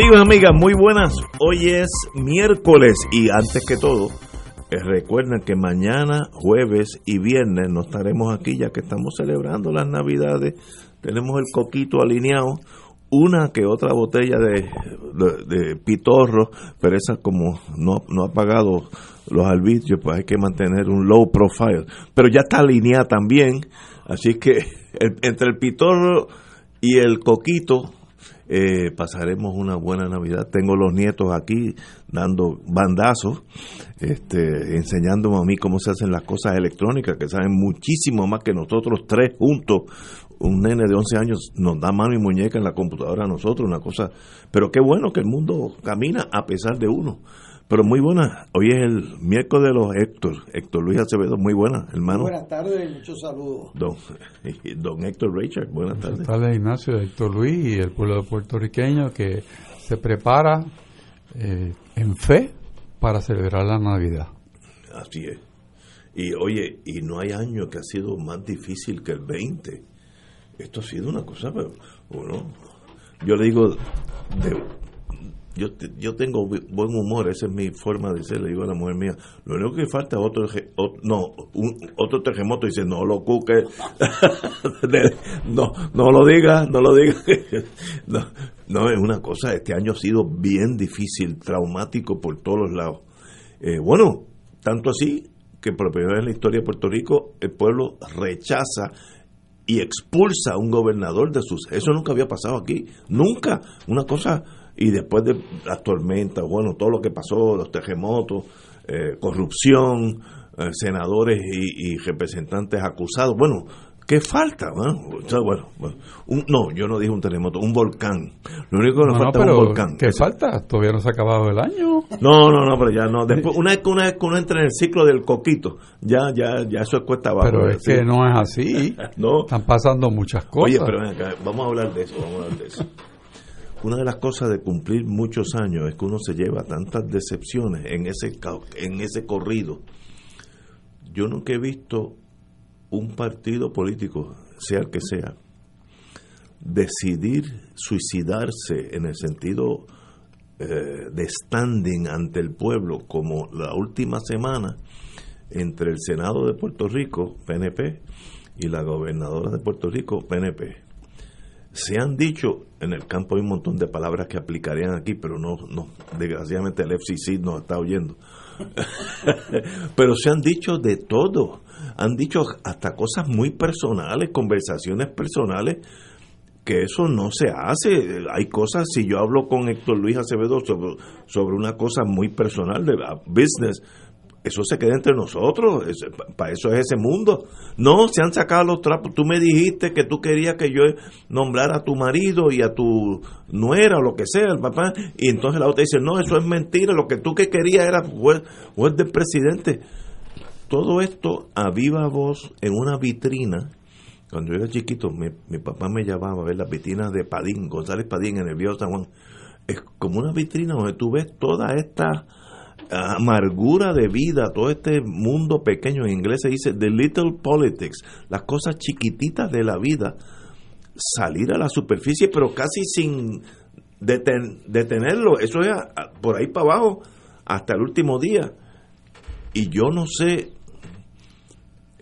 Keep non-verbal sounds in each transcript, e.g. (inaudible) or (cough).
Amigos, amigas, muy buenas. Hoy es miércoles y antes que todo, eh, recuerden que mañana, jueves y viernes no estaremos aquí ya que estamos celebrando las navidades. Tenemos el coquito alineado, una que otra botella de, pitorro, pero esa como no, no ha pagado los arbitrios, pues hay que mantener un low profile. Pero ya está alineada también, así que (laughs) entre el pitorro y el coquito eh, pasaremos una buena Navidad. Tengo los nietos aquí dando bandazos, este, enseñándome a mí cómo se hacen las cosas electrónicas, que saben muchísimo más que nosotros tres juntos. Un nene de 11 años nos da mano y muñeca en la computadora a nosotros, una cosa. Pero qué bueno que el mundo camina a pesar de uno. Pero muy buena. Hoy es el miércoles de los Héctor. Héctor Luis Acevedo, muy buena, hermano. buenas tardes y muchos saludos. Don, (laughs) don Héctor Richard, buenas tardes. Buenas tardes, Ignacio, Héctor Luis y el pueblo puertorriqueño que se prepara eh, en fe para celebrar la Navidad. Así es. Y oye, y no hay año que ha sido más difícil que el 20. Esto ha sido una cosa, pero bueno, yo le digo, de, yo, yo tengo buen humor, esa es mi forma de ser, le digo a la mujer mía, lo único que falta es otro, no, otro terremoto, dice, no lo cuque, (laughs) no, no lo diga, no lo diga, (laughs) no, no, es una cosa, este año ha sido bien difícil, traumático por todos los lados. Eh, bueno, tanto así que por primera vez en la historia de Puerto Rico el pueblo rechaza y expulsa a un gobernador de sus... Eso nunca había pasado aquí, nunca. Una cosa y después de las tormentas, bueno, todo lo que pasó, los terremotos, eh, corrupción, eh, senadores y, representantes acusados, bueno, ¿qué falta? bueno, no, yo no dije un terremoto, un volcán. Lo único que nos falta es un volcán. ¿Qué falta? Todavía no se ha acabado el año. No, no, no, pero ya no. Después, una vez que una vez que uno entra en el ciclo del coquito, ya, ya, ya eso es cuesta abajo. Pero es que no es así. (laughs) no. Están pasando muchas cosas. Oye, pero vamos a hablar de eso, vamos a hablar de eso una de las cosas de cumplir muchos años es que uno se lleva tantas decepciones en ese, en ese corrido. Yo nunca he visto un partido político, sea el que sea, decidir suicidarse en el sentido eh, de standing ante el pueblo como la última semana entre el Senado de Puerto Rico, PNP, y la gobernadora de Puerto Rico, PNP se han dicho, en el campo hay un montón de palabras que aplicarían aquí, pero no, no desgraciadamente el FCC nos está oyendo. (laughs) pero se han dicho de todo. Han dicho hasta cosas muy personales, conversaciones personales, que eso no se hace. Hay cosas, si yo hablo con Héctor Luis Acevedo sobre, sobre una cosa muy personal de business, eso se queda entre nosotros, para eso es ese mundo. No, se han sacado los trapos. Tú me dijiste que tú querías que yo nombrara a tu marido y a tu nuera o lo que sea, el papá, y entonces la otra dice, no, eso es mentira, lo que tú que querías era juez, del presidente. Todo esto a viva voz en una vitrina. Cuando yo era chiquito, mi, mi papá me llamaba a ver las vitrinas de Padín, González Padín en el viejo San Juan. Es como una vitrina donde tú ves toda esta amargura de vida, todo este mundo pequeño, en inglés se dice the little politics, las cosas chiquititas de la vida, salir a la superficie, pero casi sin detenerlo, eso es por ahí para abajo, hasta el último día. Y yo no sé,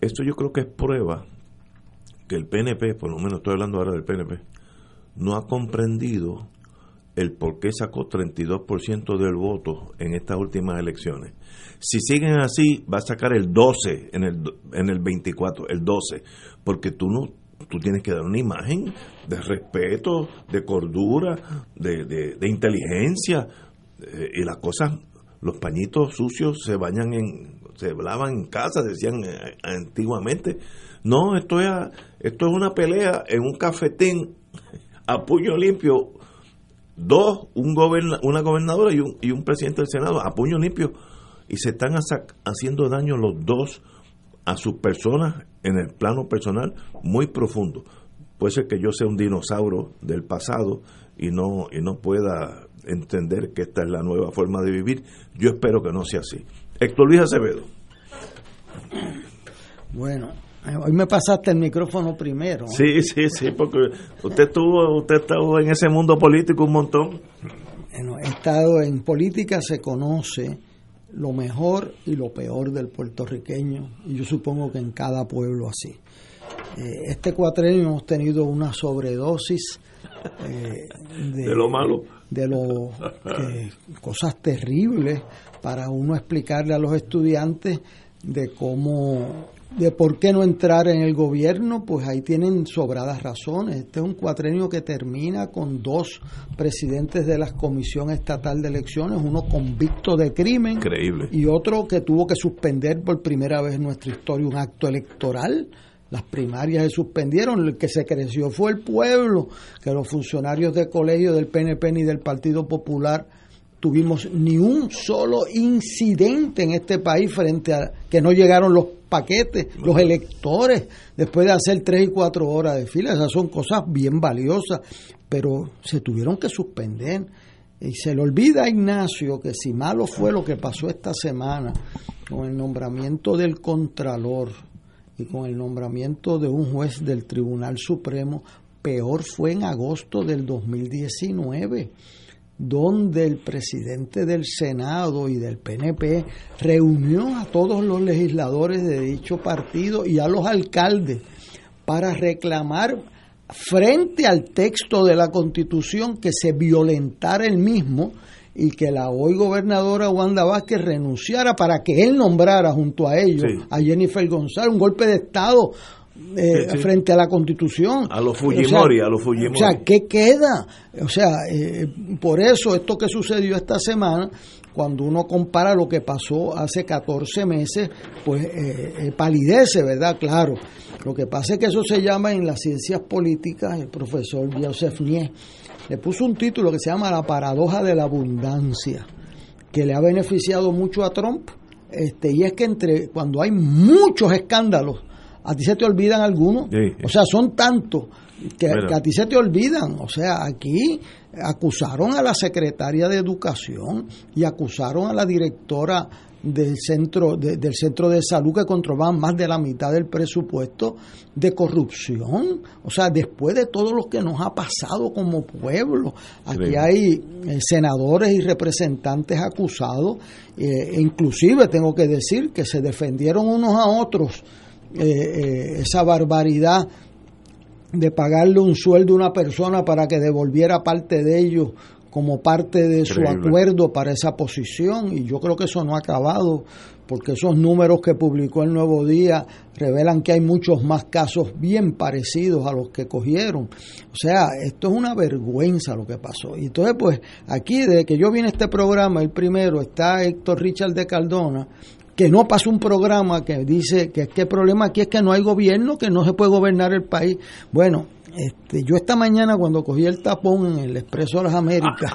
esto yo creo que es prueba que el PNP, por lo menos estoy hablando ahora del PNP, no ha comprendido el por qué sacó 32% del voto en estas últimas elecciones. Si siguen así, va a sacar el 12 en el, en el 24, el 12, porque tú no tú tienes que dar una imagen de respeto, de cordura, de, de, inteligencia, eh, y las cosas, los pañitos sucios se bañan en, se hablaban en casa, decían eh, antiguamente, no, esto es, esto es una pelea en un cafetín a puño limpio, dos, un goberna, una gobernadora y un, y un presidente del Senado a puño limpio, y se están haciendo daño los dos a sus personas en el plano personal muy profundo. Puede ser que yo sea un dinosaurio del pasado y no, y no pueda entender que esta es la nueva forma de vivir. Yo espero que no sea así. Héctor Luis Acevedo. Bueno, hoy me pasaste el micrófono primero. Sí, sí, sí, porque usted estuvo, usted estuvo en ese mundo político un montón. Bueno, he estado en política, se conoce lo mejor y lo peor del puertorriqueño, y yo supongo que en cada pueblo así. Eh, este cuatrenio hemos tenido una sobredosis eh, de, lo malo, de lo cosas terribles para uno explicarle a los estudiantes de cómo de por qué no entrar en el gobierno, pues ahí tienen sobradas razones. Este es un cuatrenio que termina con dos presidentes de la Comisión Estatal de Elecciones, uno convicto de crimen Increíble. y otro que tuvo que suspender por primera vez en nuestra historia un acto electoral. Las primarias se suspendieron, el que se creció fue el pueblo, que los funcionarios de colegio del PNP ni del Partido Popular tuvimos ni un solo incidente en este país frente a que no llegaron los paquetes, los electores, después de hacer tres y cuatro horas de fila. Esas son cosas bien valiosas, pero se tuvieron que suspender. Y se le olvida a Ignacio que si malo fue lo que pasó esta semana con el nombramiento del Contralor y con el nombramiento de un juez del Tribunal Supremo, peor fue en agosto del 2019 donde el presidente del Senado y del PNP reunió a todos los legisladores de dicho partido y a los alcaldes para reclamar frente al texto de la Constitución que se violentara el mismo y que la hoy gobernadora Wanda Vázquez renunciara para que él nombrara junto a ellos a Jennifer González un golpe de Estado eh, frente a la Constitución. A los Fujimori, a los Fujimori. O sea, ¿qué queda? O sea, eh, por eso esto que sucedió esta semana, cuando uno compara lo que pasó hace 14 meses, pues eh, palidece, ¿verdad? Claro. Lo que pasa es que eso se llama en las ciencias políticas, el profesor Joseph Nie le puso un título que se llama La paradoja de la abundancia, que le ha beneficiado mucho a Trump. Este, y es que entre cuando hay muchos escándalos a ti se te olvidan algunos. O sea, son tantos que, a ti se te olvidan. O sea, aquí acusaron a la secretaria de Educación y acusaron a la directora del centro de, del centro de salud que controlaban más de la mitad del presupuesto de corrupción. O sea después de todo lo que nos ha pasado como pueblo. Aquí hay eh, senadores y representantes acusados eh, e inclusive tengo que decir que se defendieron unos a otros eh, eh, esa barbaridad de pagarle un sueldo a una persona para que devolviera parte de ellos como parte de su acuerdo para esa posición y yo creo que eso no ha acabado porque esos números que publicó el Nuevo Día revelan que hay muchos más casos bien parecidos a los que cogieron. O sea, esto es una vergüenza lo que pasó. Y entonces, pues, aquí, desde que yo vine a este programa, el primero, está Héctor Richard de Cardona, que no pasa un programa que dice que, que el problema aquí es que no hay gobierno, que no se puede gobernar el país. Bueno, este, yo esta mañana cuando cogí el tapón en el Expreso de las Américas,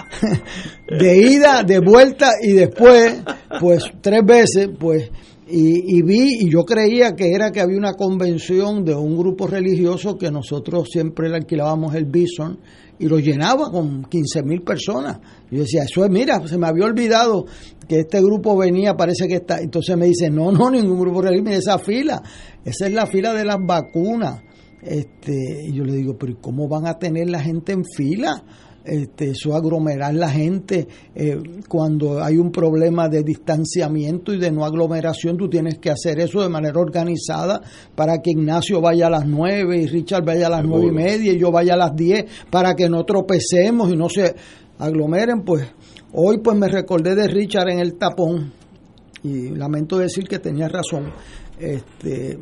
(laughs) de ida, de vuelta y después, pues tres veces, pues, y, y, vi, y yo creía que era que había una convención de un grupo religioso que nosotros siempre le alquilábamos el Bison y lo llenaba con 15 mil personas. Yo decía, eso es, mira, se me había olvidado que este grupo venía, parece que está. Entonces me dice, no, no, ningún grupo religioso, esa fila, esa es la fila de las vacunas. Este, y yo le digo, pero ¿cómo van a tener la gente en fila? Este, eso aglomerar la gente eh, cuando hay un problema de distanciamiento y de no aglomeración tú tienes que hacer eso de manera organizada para que Ignacio vaya a las nueve y Richard vaya a las nueve y media y yo vaya a las diez para que no tropecemos y no se aglomeren pues hoy pues me recordé de Richard en el tapón y lamento decir que tenía razón. Este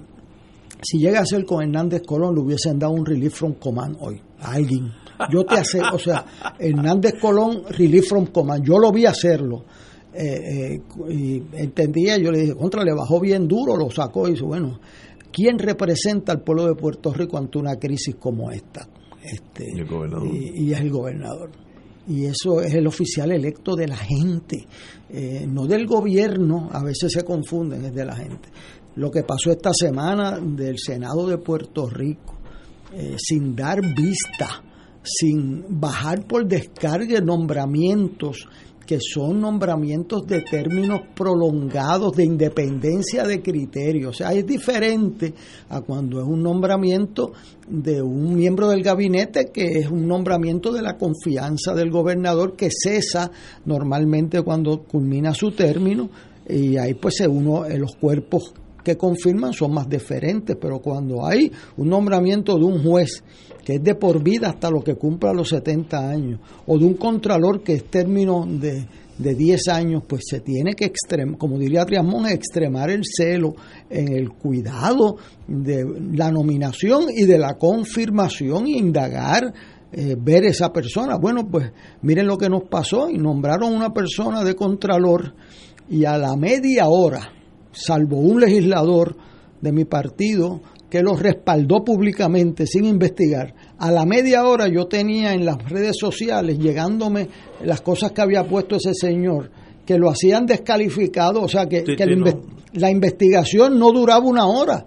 si llega a ser con Hernández Colón le hubiesen dado un relief from command hoy a alguien yo te hace, o sea, Hernández Colón, Relief from Command, yo lo vi hacerlo. eh, eh, y entendía, yo le dije, contra, le bajó bien duro, lo sacó y dice, bueno, ¿quién representa al pueblo de Puerto Rico ante una crisis como esta? Este, Y, es el gobernador. Y eso es el oficial electo de la gente, eh, no del gobierno, a veces se confunden, es de la gente. Lo que pasó esta semana del Senado de Puerto Rico, sin dar vista, sin bajar por descarga nombramientos que son nombramientos de términos prolongados de independencia de criterio. O sea, es diferente a cuando es un nombramiento de un miembro del gabinete que es un nombramiento de la confianza del gobernador que cesa normalmente cuando culmina su término y ahí pues uno los cuerpos que confirman son más diferentes, pero cuando hay un nombramiento de un juez que es de por vida hasta lo que cumpla los 70 años, o de un contralor que es término de, de 10 años, pues se tiene que, extremar, como diría Triamón, extremar el celo en el cuidado de la nominación y de la confirmación e indagar eh, ver esa persona. Bueno, pues miren lo que nos pasó y nombraron una persona de contralor y a la media hora, salvo un legislador de mi partido que lo respaldó públicamente sin investigar. A la media hora yo tenía en las redes sociales llegándome las cosas que había puesto ese señor, que lo hacían descalificado, o sea que, la, investigación no duraba una hora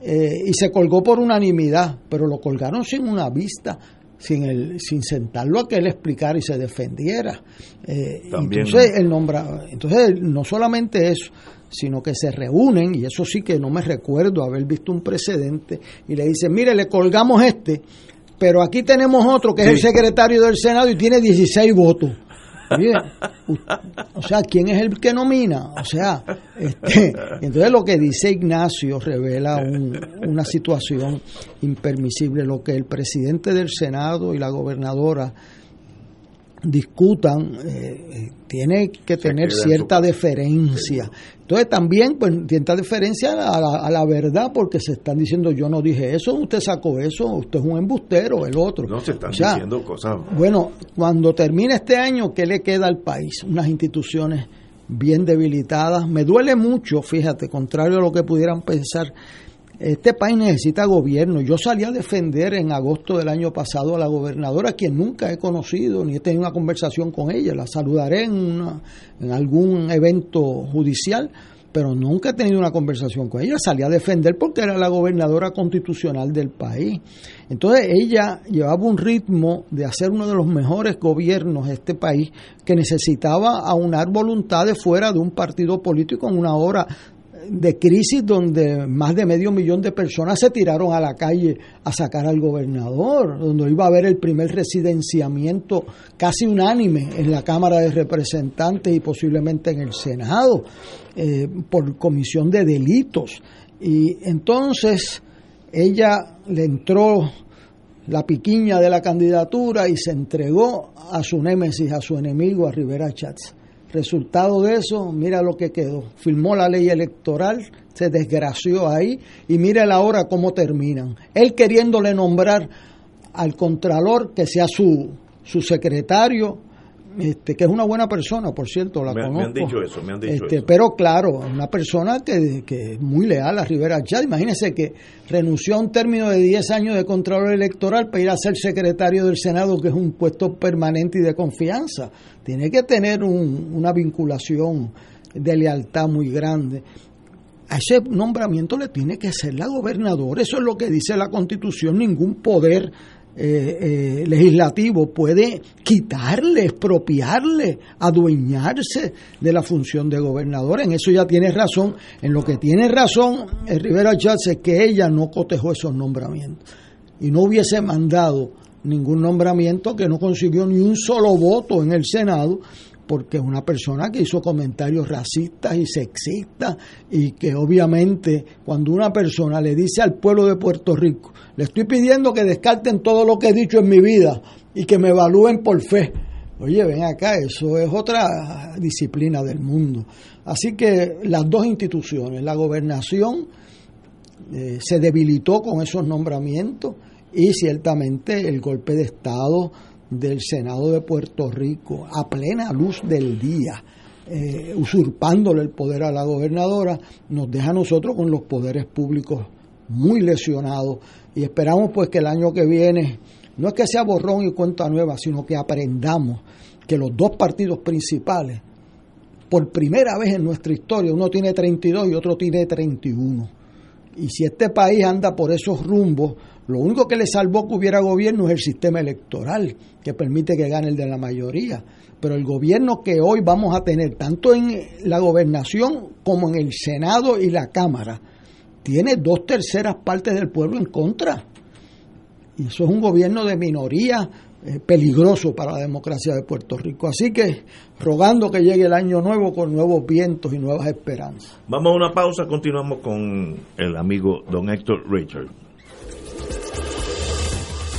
eh, y se colgó por unanimidad, pero lo colgaron sin una vista. Sin, el, sin sentarlo a que él explicara y se defendiera. Eh, entonces, el nombra, entonces, no solamente eso, sino que se reúnen, y eso sí que no me recuerdo haber visto un precedente, y le dicen, mire, le colgamos este, pero aquí tenemos otro que es el secretario del Senado y tiene 16 votos. (laughs) o sea, ¿quién es el que nomina? O sea, este, (laughs) entonces lo que dice Ignacio revela una situación impermisible. Lo que el presidente del Senado y la gobernadora discutan, eh, eh, tiene que tener cierta deferencia. Entonces también, pues, cierta deferencia a la, verdad, porque se están diciendo, yo no dije eso, usted sacó eso, usted es un embustero, el otro. No, se están diciendo cosas. Bueno, cuando termine este año, ¿qué le queda al país? Unas instituciones bien debilitadas. Me duele mucho, fíjate, contrario a lo que pudieran pensar, este país necesita gobierno. Yo salí a defender en agosto del año pasado a la gobernadora, quien nunca he conocido ni he tenido una conversación con ella. La saludaré en, en algún evento judicial, pero nunca he tenido una conversación con ella. Salí a defender porque era la gobernadora constitucional del país. Entonces ella llevaba un ritmo de hacer uno de los mejores gobiernos de este país que necesitaba aunar voluntades fuera de un partido político en una hora de crisis donde más de medio millón de personas se tiraron a la calle a sacar al gobernador, donde iba a haber el primer residenciamiento casi unánime en la Cámara de Representantes y posiblemente en el Senado eh, por comisión de delitos. Y entonces ella le entró la piquiña de la candidatura y se entregó a su némesis, a su enemigo, a Rivera Chats. Resultado de eso, mira lo que quedó. Firmó la ley electoral, se desgració ahí y mira ahora cómo terminan. Él queriéndole nombrar al contralor que sea su, su secretario, este, que es una buena persona, por cierto, la conozco. Me han dicho eso, me han dicho este, Pero claro, una persona que, que, es muy leal a Rivera Chávez. Imagínese que renunció a un término de 10 años de Contralor Electoral para ir a ser secretario del Senado, que es un puesto permanente y de confianza. Tiene que tener una vinculación de lealtad muy grande. A ese nombramiento le tiene que ser la gobernadora. Eso es lo que dice la Constitución. Ningún poder eh, eh, legislativo puede quitarle, expropiarle, adueñarse de la función de gobernador. En eso ya tiene razón. En lo que tiene razón Rivera Chávez es que ella no cotejó esos nombramientos y no hubiese mandado ningún nombramiento que no consiguió ni un solo voto en el Senado porque es una persona que hizo comentarios racistas y sexistas y que obviamente cuando una persona le dice al pueblo de Puerto Rico, le estoy pidiendo que descarten todo lo que he dicho en mi vida y que me evalúen por fe. Oye, ven acá, eso es otra disciplina del mundo. Así que las dos instituciones, la gobernación eh, se debilitó con esos nombramientos y ciertamente el golpe de Estado del Senado de Puerto Rico a plena luz del día eh, usurpándole el poder a la gobernadora, nos deja a nosotros con los poderes públicos muy lesionados y esperamos pues que el año que viene no es que sea borrón y cuenta nueva, sino que aprendamos que los dos partidos principales, por primera vez en nuestra historia, uno tiene 32 y otro tiene 31. Y si este país anda por esos rumbos, lo único que le salvó que hubiera gobierno es el sistema electoral, que permite que gane el de la mayoría. Pero el gobierno que hoy vamos a tener, tanto en la gobernación como en el Senado y la Cámara, tiene dos terceras partes del pueblo en contra. Y eso es un gobierno de minoría eh, peligroso para la democracia de Puerto Rico. Así que rogando que llegue el año nuevo con nuevos vientos y nuevas esperanzas. Vamos a una pausa, continuamos con el amigo don Héctor Richard.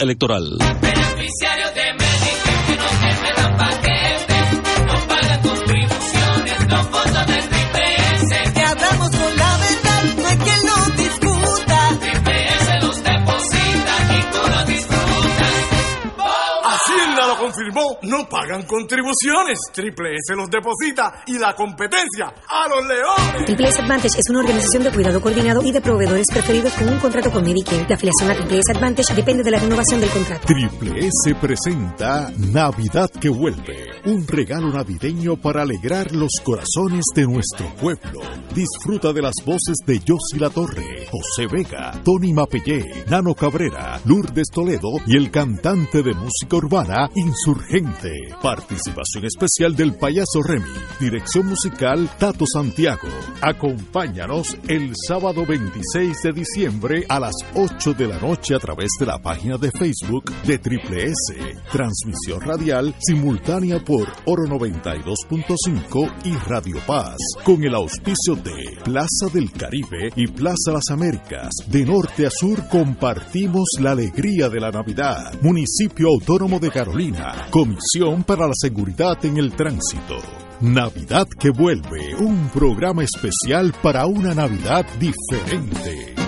Electoral. No pagan contribuciones. Triple S los deposita y la competencia a los leones. Triple S Advantage es una organización de cuidado coordinado y de proveedores preferidos con un contrato con Medicare. La afiliación a Triple S Advantage depende de la renovación del contrato. Triple S presenta Navidad que vuelve, un regalo navideño para alegrar los corazones de nuestro pueblo. Disfruta de las voces de Yossi La Torre, José Vega, Tony Mapellé, Nano Cabrera, Lourdes Toledo y el cantante de música urbana Insurgente. Participación especial del payaso Remy. Dirección musical Tato Santiago. Acompáñanos el sábado 26 de diciembre a las 8 de la noche a través de la página de Facebook de Triple S. Transmisión radial simultánea por Oro 92.5 y Radio Paz. Con el auspicio de Plaza del Caribe y Plaza Las Américas. De norte a sur compartimos la alegría de la Navidad. Municipio Autónomo de Carolina. Comisión para la Seguridad en el Tránsito. Navidad que vuelve, un programa especial para una Navidad diferente.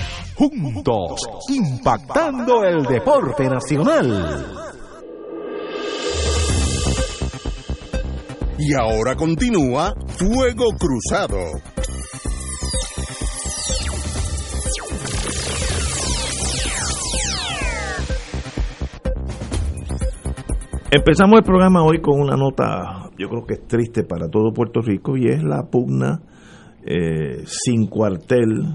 juntos impactando el deporte nacional. Y ahora continúa Fuego Cruzado. Empezamos el programa hoy con una nota, yo creo que es triste para todo Puerto Rico, y es la pugna eh, sin cuartel,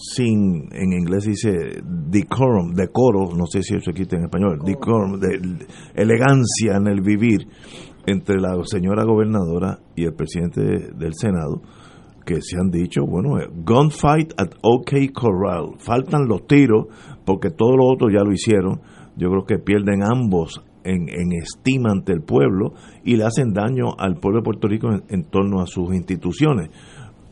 sin, en inglés dice decorum, decoro, no sé si eso existe en español, decorum, de, elegancia en el vivir entre la señora gobernadora y el presidente del Senado, que se han dicho, bueno, eh, gunfight at OK Corral, faltan los tiros porque todos los otros ya lo hicieron, yo creo que pierden ambos en, en, estima ante el pueblo y le hacen daño al pueblo de Puerto Rico en, en, torno a sus instituciones.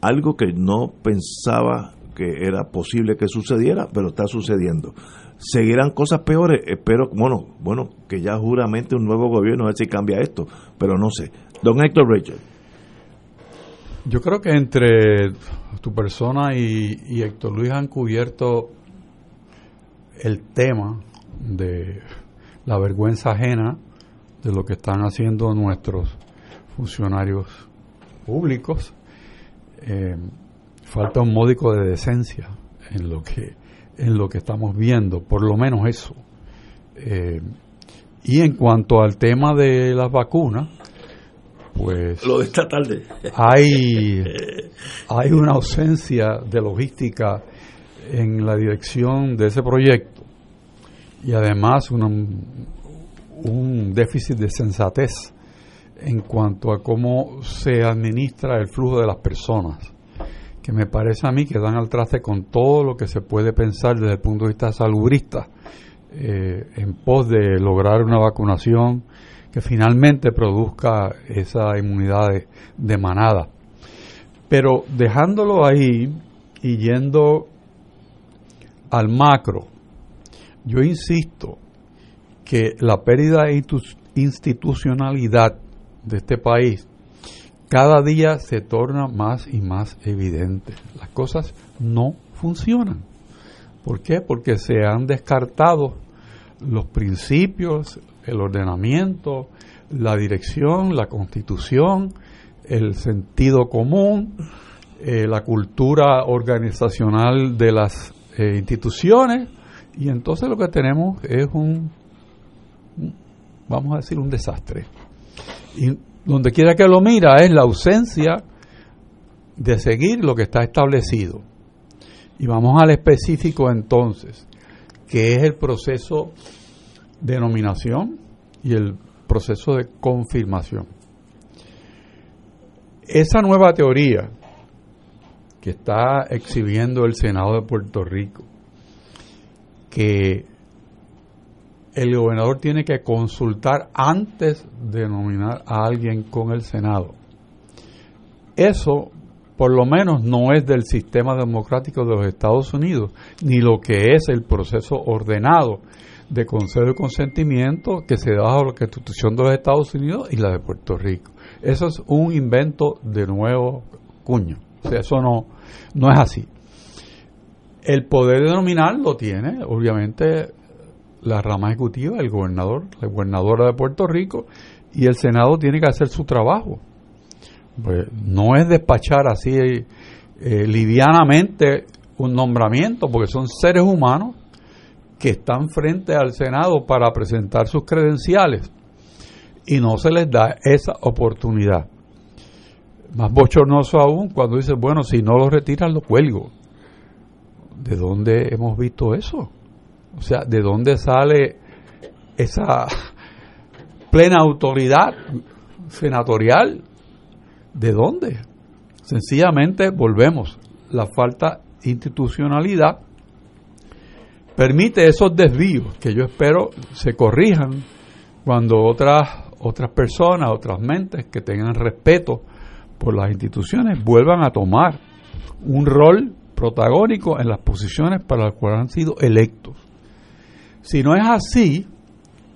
Algo que no pensaba que era posible que sucediera, pero está sucediendo. ¿Seguirán cosas peores? Espero, bueno, bueno, que ya juramente un nuevo gobierno a ver si cambia esto, pero no sé. Don Héctor Richard. Yo creo que entre tu persona y, Héctor Luis han cubierto el tema de la vergüenza ajena de lo que están haciendo nuestros funcionarios públicos. Eh, falta un módico de decencia en lo que en lo que estamos viendo, por lo menos eso. Eh, y en cuanto al tema de las vacunas, pues Lo de esta tarde. hay, hay una ausencia de logística en la dirección de ese proyecto y además una- un déficit de sensatez en cuanto a cómo se administra el flujo de las personas, que me parece a mí que dan al traste con todo lo que se puede pensar desde el punto de vista salubrista eh, en pos de lograr una vacunación que finalmente produzca esa inmunidad de, de manada. Pero dejándolo ahí y yendo al macro, yo insisto que la pérdida de institu- institucionalidad de este país cada día se torna más y más evidente. Las cosas no funcionan. ¿Por qué? Porque se han descartado los principios, el ordenamiento, la dirección, la constitución, el sentido común, eh, la cultura organizacional de las eh, instituciones y entonces lo que tenemos es un, vamos a decir, un desastre. Y donde quiera que lo mira es la ausencia de seguir lo que está establecido. Y vamos al específico entonces, que es el proceso de nominación y el proceso de confirmación. Esa nueva teoría que está exhibiendo el Senado de Puerto Rico, que el gobernador tiene que consultar antes de nominar a alguien con el Senado. Eso, por lo menos, no es del sistema democrático de los Estados Unidos, ni lo que es el proceso ordenado de consejo y consentimiento que se da bajo la Constitución de los Estados Unidos y la de Puerto Rico. Eso es un invento de nuevo cuño. O sea, eso no, no es así. El poder de nominar lo tiene, obviamente, la rama ejecutiva, el gobernador, la gobernadora de Puerto Rico, y el Senado tiene que hacer su trabajo. Pues no es despachar así eh, livianamente un nombramiento, porque son seres humanos que están frente al Senado para presentar sus credenciales y no se les da esa oportunidad. Más bochornoso aún cuando dice, bueno, si no lo retiran, lo cuelgo. ¿De dónde hemos visto eso? O sea, ¿de dónde sale esa plena autoridad senatorial? ¿De dónde? Sencillamente volvemos. La falta de institucionalidad permite esos desvíos que yo espero se corrijan cuando otras otras personas, otras mentes que tengan respeto por las instituciones vuelvan a tomar un rol protagónico en las posiciones para las cuales han sido electos. Si no es así,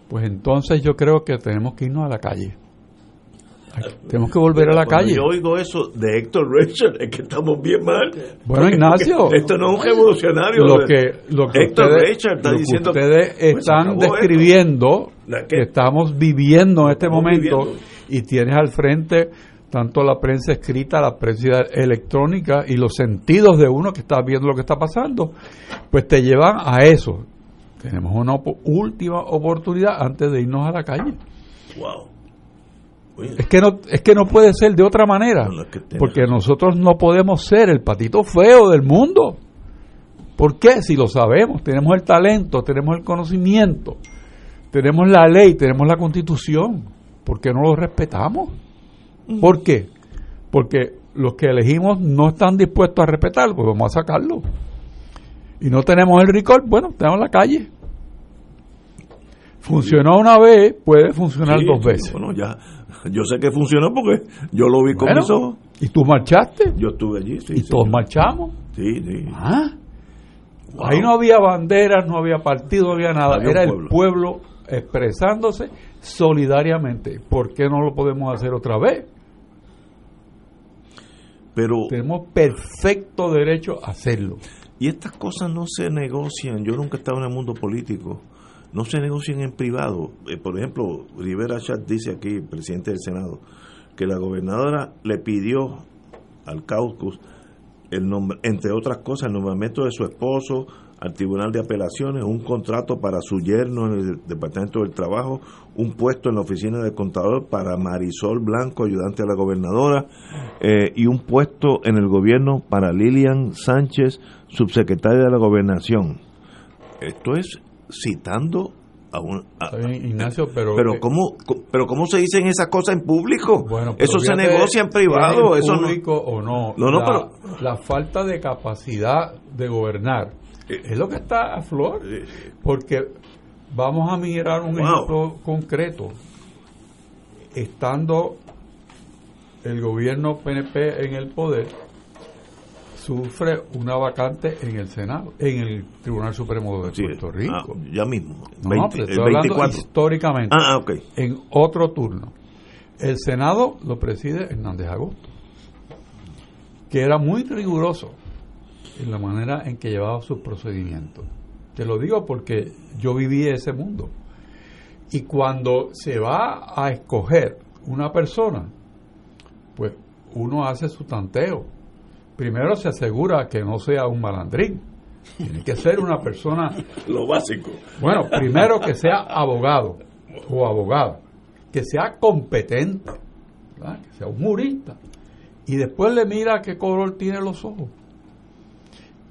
pues entonces yo creo que tenemos que irnos a la calle. Tenemos que volver a la Cuando calle. Yo oigo eso de Héctor Richard, es que estamos bien mal. Bueno, Porque- Ignacio, porque Esto no es un revolucionario. Lo que, lo que Héctor ustedes, Richard está lo que diciendo. ustedes pues, están describiendo que- que estamos viviendo en este estamos momento viviendo. y tienes al frente tanto la prensa escrita, la prensa electrónica y los sentidos de uno que está viendo lo que está pasando, pues te llevan a eso. Tenemos una última oportunidad antes de irnos a la calle. Wow. Oye, Es que no, es que no puede ser de otra manera, No, no, es que tiene porque nosotros no podemos ser el patito feo del mundo. ¿Por qué? Si lo sabemos, tenemos el talento, tenemos el conocimiento, tenemos la ley, tenemos la constitución. ¿Por qué no lo respetamos? ¿Por qué? Porque los que elegimos no están dispuestos a respetarlo, pues vamos a sacarlo. Y no tenemos el recall, bueno, tenemos la calle. Funcionó una vez, puede funcionar sí, dos veces. Bueno, ya. Yo sé que funcionó porque yo lo vi con Bueno, mis ojos. ¿Y tú marchaste? Yo estuve allí. Sí, y sí. todos marchamos. Sí, sí. Ah, Wow. Ahí no había banderas, no había partido, no había nada. Había Era el pueblo. pueblo expresándose solidariamente. ¿Por qué no lo podemos hacer otra vez? Pero, Tenemos perfecto derecho a hacerlo. Y estas cosas no se negocian. Yo nunca he estado en el mundo político. No se negocian en privado. Eh, por ejemplo, Rivera Chat dice aquí, presidente del Senado, que la gobernadora le pidió al caucus el nombre, entre otras cosas, el nombramiento de su esposo al Tribunal de Apelaciones, un contrato para su yerno en el Departamento del Trabajo, un puesto en la oficina del contador para Marisol Blanco, ayudante de la gobernadora, eh, y un puesto en el gobierno para Lilian Sánchez, subsecretaria de la gobernación. Esto es citando a un... a- bien, Ignacio, pero... pero eh, cómo pero cómo se dicen esas cosas en público Bueno, eso se negocia en privado es eso en no público o no. No, no, la, pero- la falta de capacidad de gobernar es lo que está a flor. Porque vamos a mirar un Wow. ejemplo concreto. Estando el gobierno PNP en el poder, sufre una vacante en el Senado, en el Tribunal Supremo de Sí, Puerto Rico. ah, ya mismo No, 20, pero el estoy hablando 24 históricamente. ah ah, ok En otro turno. El Senado lo preside Hernández Agosto, que era muy riguroso en la manera en que llevaba sus procedimientos. Te lo digo porque yo viví ese mundo. Y cuando se va a escoger una persona, pues uno hace su tanteo. Primero se asegura que no sea un malandrín. Tiene que ser una persona (laughs) lo básico bueno, primero que sea abogado o abogada, que sea competente, ¿verdad? que sea un jurista, y después le mira qué color tiene los ojos.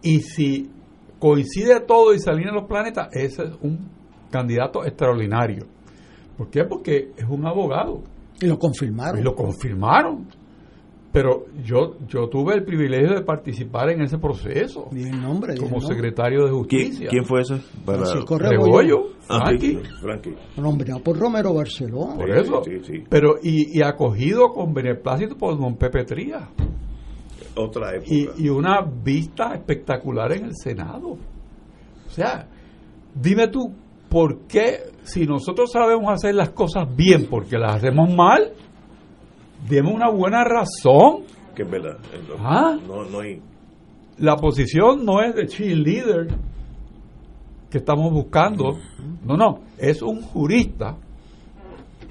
Y si coincide todo y se alinean los planetas, ese es un candidato extraordinario. ¿Por qué? Porque es un abogado. Y lo confirmaron. Y lo confirmaron. Pero yo, yo tuve el privilegio de participar en ese proceso Di el nombre, como nombre. secretario de ¿Quién, justicia. quién fue ese para Francisco Rebollo, Ah, Frankie. Frankie. nombrado por Romero Barceló. Por eso. sí, sí. Pero, y, y acogido con beneplácito por don Pepe Trías. Otra época Y, y una vista espectacular en el Senado. O sea, dime tú, ¿por qué si nosotros sabemos hacer las cosas bien porque las hacemos mal? Demos una buena razón. que es verdad Entonces, Ah. no no hay La posición no es de cheerleader que estamos buscando. No, no. Es un jurista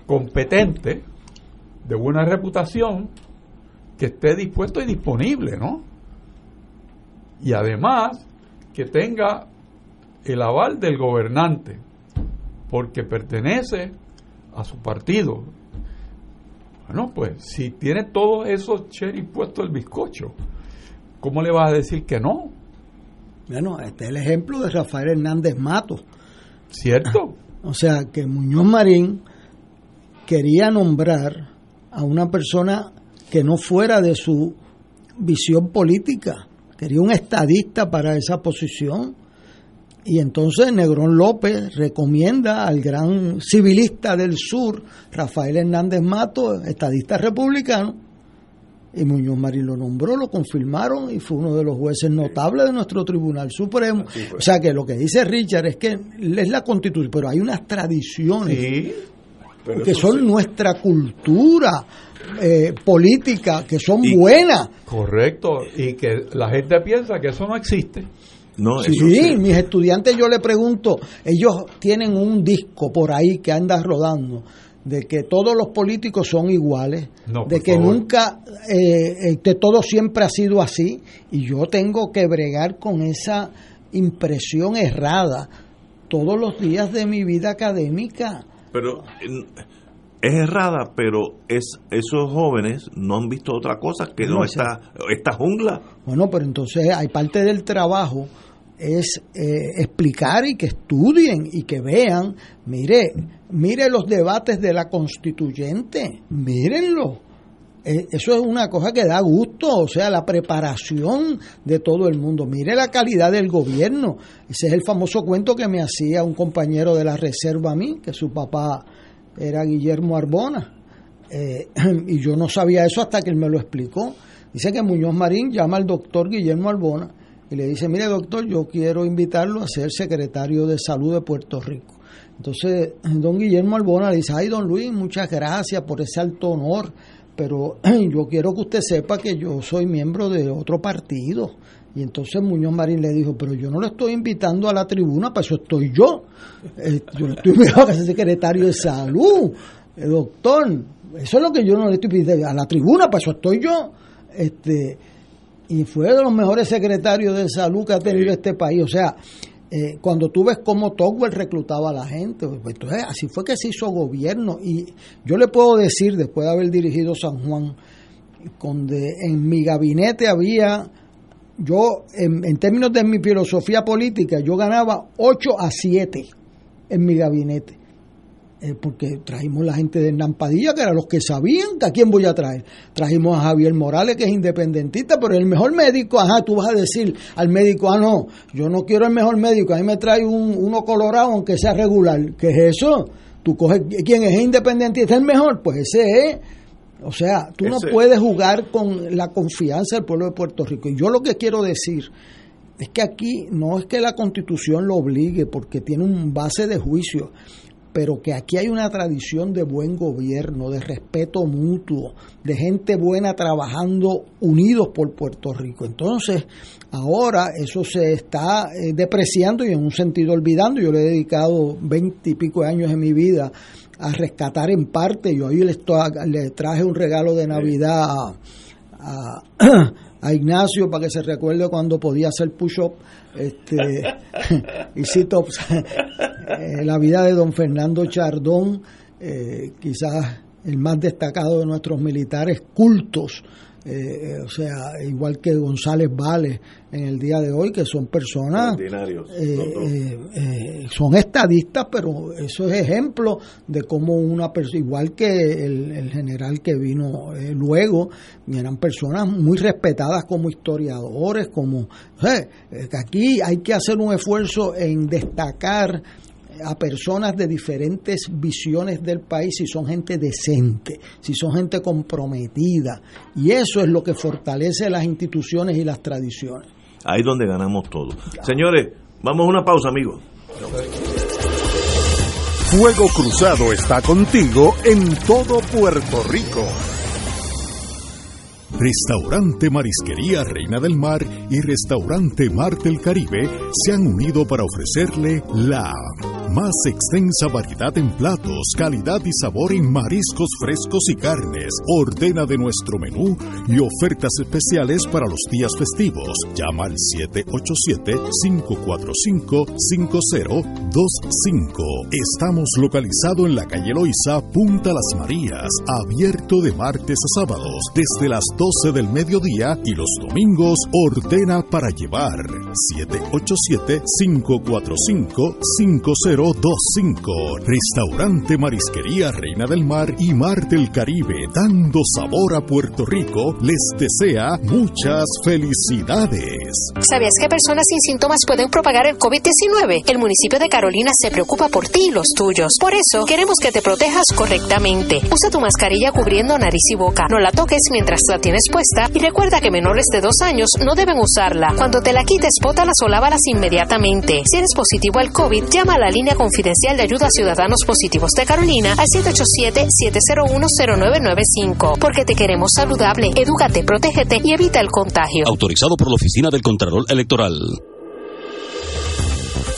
competente, de buena reputación, que esté dispuesto y disponible, ¿no? Y además que tenga el aval del gobernante, porque pertenece a su partido. Bueno, pues si tiene todos esos cherry puestos el bizcocho, ¿cómo le vas a decir que no? Bueno, este es el ejemplo de Rafael Hernández Mato. ¿Cierto? (laughs) O sea, que Muñoz Marín quería nombrar a una persona que no fuera de su visión política. Quería un estadista para esa posición. Y entonces Negrón López recomienda al gran civilista del sur, Rafael Hernández Mato, estadista republicano, y Muñoz Marín lo nombró, lo confirmaron y fue uno de los jueces notables de nuestro Tribunal Supremo. O sea que lo que dice Richard es que es la constitución, pero hay unas tradiciones Sí. que son sí. nuestra cultura eh, política, que son Y- buenas. Correcto. Y que la gente piensa que eso no existe. no Sí, mis estudiantes yo le pregunto, ellos tienen un disco por ahí que anda rodando de que todos los políticos son iguales, No, de que favor. nunca, eh, eh, que todo siempre ha sido así, y yo tengo que bregar con esa impresión errada todos los días de mi vida académica. pero eh, es errada pero es esos jóvenes no han visto otra cosa que No, está esta jungla Bueno, pero entonces hay parte del trabajo es eh, explicar y que estudien y que vean, mire, mire los debates de la constituyente, mírenlo. Eh, Eso es una cosa que da gusto, o sea, la preparación de todo el mundo. Mire la calidad del gobierno. Ese es el famoso cuento que me hacía un compañero de la reserva a mí, que su papá era Guillermo Arbona. Eh, (clears throat) y yo no sabía eso hasta que él me lo explicó. Dice que Muñoz Marín llama al doctor Guillermo Arbona y le dice, mire doctor, yo quiero invitarlo a ser secretario de salud de Puerto Rico. Entonces, (clears throat) don Guillermo Albona le dice, ay, don Luis, muchas gracias por ese alto honor, pero (clears throat) yo quiero que usted sepa que yo soy miembro de otro partido. Y entonces Muñoz Marín le dijo, pero yo no lo estoy invitando a la tribuna, para eso estoy yo. Eh, yo lo estoy (laughs) a ser secretario de salud, eh, doctor. Eso es lo que yo no le estoy pidiendo a la tribuna, para eso estoy yo. Este, y fue de los mejores secretarios de salud que ha tenido este país. O sea, eh, cuando tú ves cómo Togwell reclutaba a la gente, pues, entonces así fue que se hizo gobierno. Y yo le puedo decir, después de haber dirigido San Juan, donde en mi gabinete había, yo, en, términos de mi filosofía política, yo ganaba 8 a 7 en mi gabinete. Eh, porque trajimos la gente de Hernán que eran los que sabían que a quién voy a traer. Trajimos a Javier Morales, que es independentista, pero el mejor médico, ajá, tú vas a decir al médico, ah, no, yo no quiero el mejor médico, a mí me trae un, uno colorado, aunque sea regular. ¿Qué es eso? Tú coges, ¿quién es independentista? ¿El mejor? Pues ese es. O sea, tú no puedes jugar con la confianza del pueblo de Puerto Rico. Y yo lo que quiero decir es que aquí no es que la constitución lo obligue, porque tiene un base de juicio, pero que aquí hay una tradición de buen gobierno, de respeto mutuo, de gente buena trabajando unidos por Puerto Rico. Entonces, ahora eso se está eh, depreciando y en un sentido olvidando. Yo le he dedicado veinte y pico de años de mi vida a rescatar en parte. Yo hoy le, traje un regalo de Navidad (clears throat) a Ignacio para que se recuerde cuando podía hacer push-up este, (laughs) y sit-ups. (laughs) Eh, la vida de don Fernando Chardón, eh, quizás el más destacado de nuestros militares cultos. Eh, eh, o sea, igual que González Vales en el día de hoy, que son personas eh, eh, eh, son estadistas, pero eso es ejemplo de cómo una persona, igual que el, el general que vino luego, eran personas muy respetadas como historiadores, como que aquí hay que hacer un esfuerzo en destacar a personas de diferentes visiones del país si son gente decente, si son gente comprometida. Y eso es lo que fortalece las instituciones y las tradiciones. Ahí es donde ganamos todo. Señores, vamos a una pausa, amigos. Fuego Cruzado está contigo en todo Puerto Rico. Restaurante Marisquería Reina del Mar y Restaurante Mar del Caribe se han unido para ofrecerle la más extensa variedad en platos, calidad y sabor en mariscos frescos y carnes. Ordena de nuestro menú y ofertas especiales para los días festivos. Llama al 787-545-5025. Estamos localizados en la calle Loiza, Punta Las Marías, abierto de martes a sábados desde las 12 del mediodía y los domingos ordena para llevar 787-545-5025. Restaurante Marisquería Reina del Mar y Mar del Caribe, dando sabor a Puerto Rico, les desea muchas felicidades. ¿Sabías que personas sin síntomas pueden propagar el COVID-19? El municipio de Carolina se preocupa por ti y los tuyos. Por eso, queremos que te protejas correctamente. Usa tu mascarilla cubriendo nariz y boca. No la toques mientras la tienes puesta y recuerda que menores de dos años no deben usarla. Cuando te la quites, bótalas o lávalas inmediatamente. Si eres positivo al COVID, llama a la línea confidencial de ayuda a ciudadanos positivos de Carolina al 787-701-0995. Porque te queremos saludable, edúcate, protégete y evita el contagio. Autorizado por la Oficina del Contralor Electoral.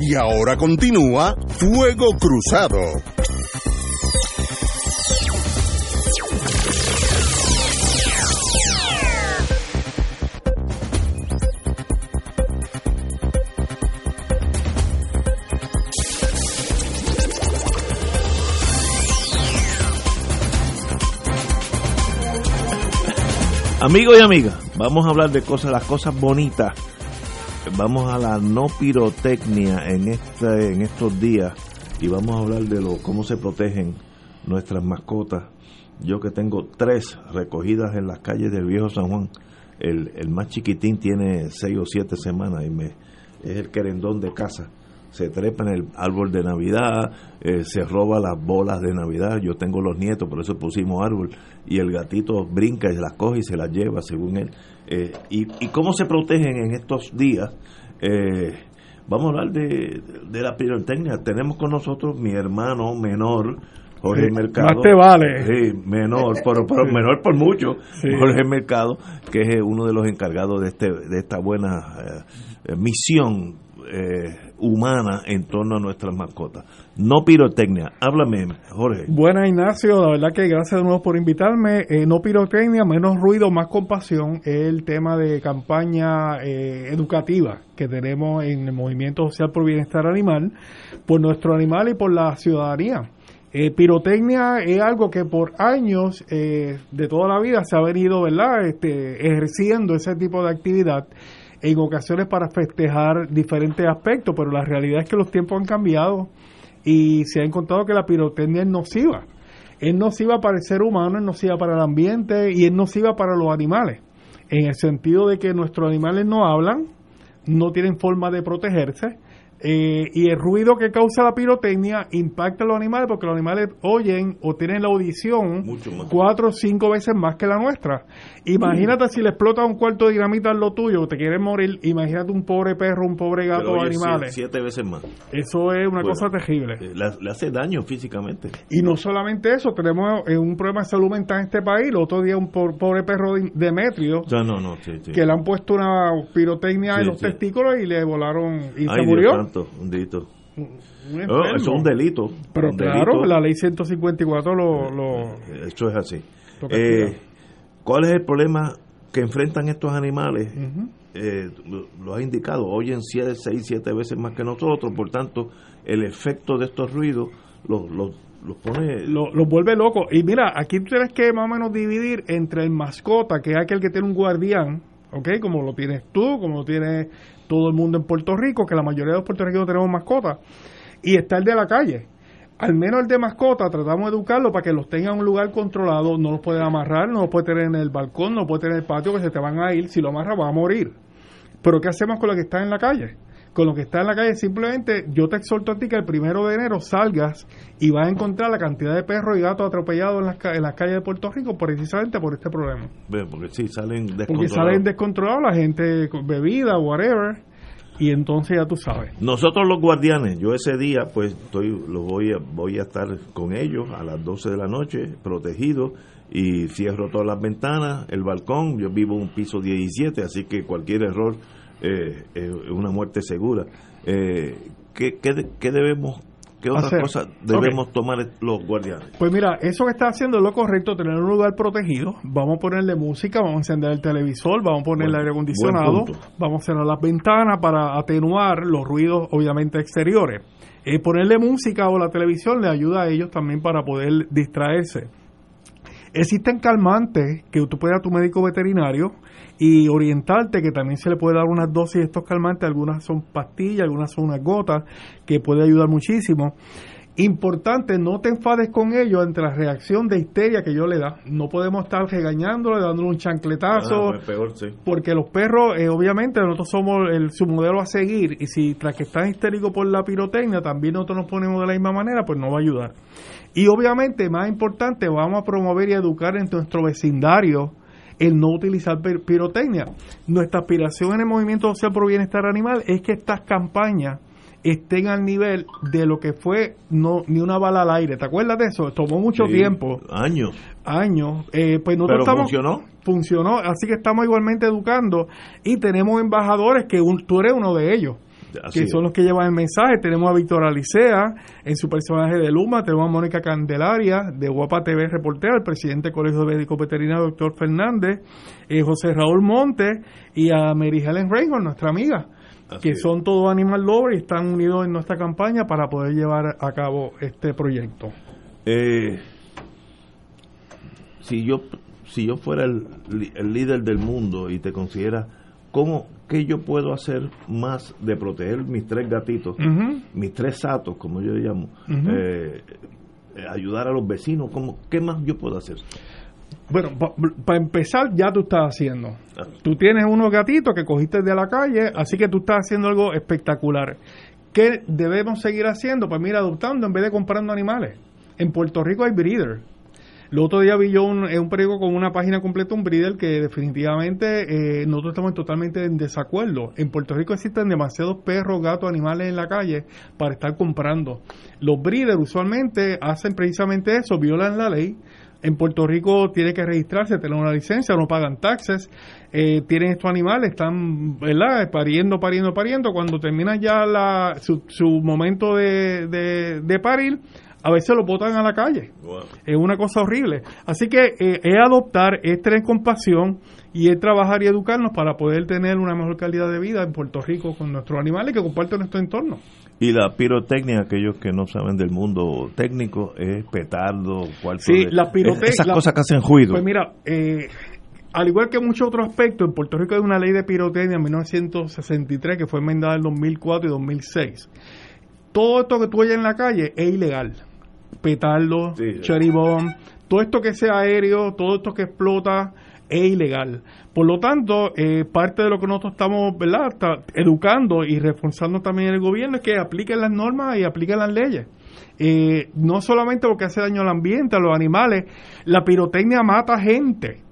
Y ahora continúa Fuego Cruzado. Amigos y amigas, vamos a hablar de cosas, las cosas bonitas. Vamos a la no pirotecnia en este, en estos días y vamos a hablar de lo, cómo se protegen nuestras mascotas. Yo que tengo tres recogidas en las calles del viejo San Juan, el, el más chiquitín tiene seis o siete semanas y me, es el querendón de casa. Se trepa en el árbol de Navidad, eh, se roba las bolas de Navidad. Yo tengo los nietos, por eso pusimos árbol. Y el gatito brinca y las coge y se las lleva, según él. Eh, y, ¿Y cómo se protegen en estos días? Eh, vamos a hablar de, de la pirotecnia. Tenemos con nosotros mi hermano menor, Jorge Sí, Mercado. más te vale. Sí, menor, (laughs) pero, pero Sí. menor por mucho. Sí. Jorge Mercado, que es uno de los encargados de, este, de esta buena eh, eh, misión eh, humana en torno a nuestras mascotas. No pirotecnia. Háblame, Jorge. Buenas, Ignacio. La verdad que gracias de nuevo por invitarme. Eh, no pirotecnia, menos ruido, más compasión. Es el tema de campaña eh, educativa que tenemos en el Movimiento Social por Bienestar Animal, por nuestro animal y por la ciudadanía. Eh, pirotecnia es algo que por años eh, de toda la vida se ha venido, ¿verdad?, este, ejerciendo ese tipo de actividad en ocasiones para festejar diferentes aspectos, pero la realidad es que los tiempos han cambiado y se ha encontrado que la pirotecnia es nociva. Es nociva para el ser humano, es nociva para el ambiente y es nociva para los animales, en el sentido de que nuestros animales no hablan, no tienen forma de protegerse, eh, y el ruido que causa la pirotecnia impacta a los animales porque los animales oyen o tienen la audición cuatro o cinco veces más que la nuestra. Imagínate si le explota un cuarto de dinamita en lo tuyo, te quieres morir, imagínate un pobre perro, un pobre gato o animales. siete, siete veces más. Eso es una Bueno, cosa terrible. eh, Le, hace daño físicamente. Y no solamente eso, tenemos eh, un problema de salud mental en este país. El otro día un po- pobre perro de- Demetrio No, no, no. Sí, sí. que le han puesto una pirotecnia Sí, en los testículos y le volaron y Ay, se murió. Dios santo, un delito. Oh, eso es un delito. Pero Un claro, delito. la ley 154 lo... lo Eso es así. Eh, ¿Cuál es el problema que enfrentan estos animales? Eh, lo, lo has indicado, oyen 6, 7 veces más que nosotros, por tanto, el efecto de estos ruidos los, los, los pone... lo, lo vuelve loco. Y mira, aquí tienes que más o menos dividir entre el mascota, que es aquel que tiene un guardián, ¿ok? Como lo tienes tú, como lo tiene todo el mundo en Puerto Rico, que la mayoría de los puertorriqueños tenemos mascotas, y está el de la calle. Al menos el de mascota, tratamos de educarlo para que los tenga en un lugar controlado, no los pueden amarrar, no los puede tener en el balcón, no los puede tener en el patio, que se te van a ir, si lo amarras va a morir. Pero ¿qué hacemos con lo que está en la calle? Con lo que está en la calle, simplemente yo te exhorto a ti que el primero de enero salgas y vas a encontrar la cantidad de perros y gatos atropellados en las, en las calles de Puerto Rico precisamente por este problema. Porque sí, salen Porque descontrolados. salen descontrolados la gente con bebida, whatever, y entonces ya tú sabes. Nosotros los guardianes, yo ese día pues estoy lo voy a voy a estar con ellos a las 12 de la noche, protegido y cierro todas las ventanas, el balcón, yo vivo en un piso 17, así que cualquier error eh, es una muerte segura. Eh, ¿qué, qué, qué debemos qué otras Hacer. cosas debemos tomar los guardianes? Pues mira, eso que está haciendo es lo correcto, tener un lugar protegido. Vamos a ponerle música, vamos a encender el televisor, vamos a poner el aire acondicionado, vamos a cerrar las ventanas para atenuar los ruidos, obviamente, exteriores. Eh, ponerle música o la televisión le ayuda a ellos también para poder distraerse. Existen calmantes que tú puedes ir a tu médico veterinario y orientarte que también se le puede dar unas dosis de estos calmantes, algunas son pastillas, algunas son unas gotas, que puede ayudar muchísimo. Importante, no te enfades con ellos ante la reacción de histeria que yo le da. No podemos estar regañándole, dándole un chancletazo, Ah, pues peor, sí. porque los perros, eh, obviamente, nosotros somos el, su modelo a seguir, y si tras que están histéricos por la pirotecnia, también nosotros nos ponemos de la misma manera, pues no va a ayudar. Y obviamente, más importante, vamos a promover y educar en nuestro vecindario el no utilizar pir- pirotecnia. Nuestra aspiración en el Movimiento Social por Bienestar Animal es que estas campañas estén al nivel de lo que fue no ni una bala al aire. ¿Te acuerdas de eso? Tomó mucho Sí, tiempo Años. años. Eh, pues nosotros Pero estamos, funcionó. Funcionó, así que estamos igualmente educando y tenemos embajadores que un- tú eres uno de ellos. Así que es. son los que llevan el mensaje. Tenemos a Víctor Alicea en su personaje de Luma, tenemos a Mónica Candelaria de Guapa TV Reportera, el presidente del Colegio Médico Veterinario, doctor Fernández, eh, José Raúl Montes y a Mary Helen Reinhold, nuestra amiga, Así que es. son todos animal lovers y están unidos en nuestra campaña para poder llevar a cabo este proyecto. Eh, si yo si yo fuera el, el líder del mundo y te considera cómo qué yo puedo hacer más de proteger mis tres gatitos mis tres satos como yo le llamo eh, eh, ayudar a los vecinos, ¿cómo, ¿qué más yo puedo hacer? Bueno, para empezar, ya tú estás haciendo. Tú tienes unos gatitos que cogiste de la calle, así que tú estás haciendo algo espectacular. ¿Qué debemos seguir haciendo? Pues mira, adoptando en vez de comprando animales. En Puerto Rico hay breeder. El otro día vi yo un, un periódico con una página completa, un breeder, que definitivamente eh, nosotros estamos totalmente en desacuerdo. En Puerto Rico existen demasiados perros, gatos, animales en la calle para estar comprando. Los breeders usualmente hacen precisamente eso, violan la ley. En Puerto Rico tiene que registrarse, tener una licencia, no pagan taxes, eh, tienen estos animales, están, ¿verdad? Pariendo, pariendo, pariendo. Cuando termina ya la, su, su momento de, de parir, a veces lo botan a la calle. Es una cosa horrible. Así que eh, es adoptar, es tener compasión y es trabajar y educarnos para poder tener una mejor calidad de vida en Puerto Rico con nuestros animales que comparten nuestro entorno. Y la pirotecnia, aquellos que no saben del mundo técnico, es petardo, cuál Sí, la pirotecnia. Esas cosas que hacen ruido. Pues mira, eh, al igual que muchos otros aspectos, en Puerto Rico hay una ley de pirotecnia en 1963 que fue enmendada en 2004 y 2006. Todo esto que tú oyes en la calle es ilegal. Petardo, cherry bomb, todo esto que sea aéreo, todo esto que explota es ilegal. Por lo tanto, eh, parte de lo que nosotros estamos ¿verdad? Está educando y reforzando también el gobierno es que apliquen las normas y apliquen las leyes. Eh, no solamente porque hace daño al ambiente, a los animales, la pirotecnia mata gente.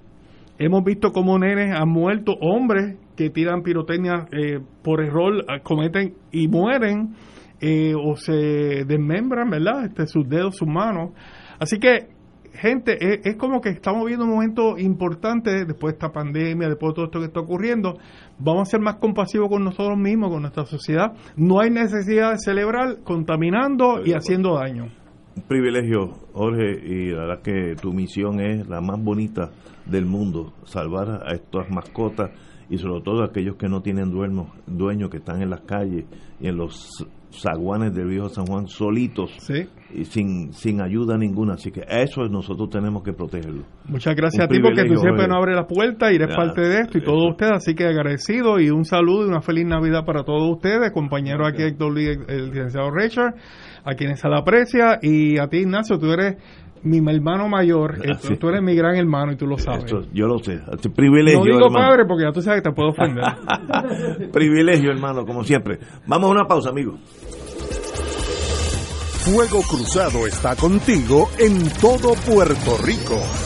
Hemos visto cómo nenes han muerto, hombres que tiran pirotecnia eh, por error, eh, cometen y mueren eh, o se desmembran, ¿verdad? Este, sus dedos, sus manos. Así que, gente, es, es como que estamos viviendo un momento importante después de esta pandemia, después de todo esto que está ocurriendo. Vamos a ser más compasivos con nosotros mismos, con nuestra sociedad. No hay necesidad de celebrar contaminando y haciendo daño. Un privilegio, Jorge, y la verdad que tu misión es la más bonita del mundo, salvar a estas mascotas y sobre todo a aquellos que no tienen dueños, dueños que están en las calles y en los zaguanes del viejo San Juan solitos y sin, sin ayuda ninguna. Así que eso nosotros tenemos que protegerlo. Muchas gracias Un a ti porque tú siempre Jorge. nos abres la puerta y eres Ya, parte de esto y todos ustedes, así que agradecido y un saludo y una feliz Navidad para todos ustedes, compañero aquí Héctor Lee, el licenciado Richard, a quienes se la aprecia y a ti Ignacio, tú eres mi hermano mayor, Así. tú eres mi gran hermano y tú lo sabes. Esto, yo lo sé. Este privilegio, no digo hermano. padre porque ya tú sabes que te puedo ofender. (laughs) privilegio, hermano, como siempre. Vamos a una pausa, amigos. Fuego Cruzado está contigo en todo Puerto Rico.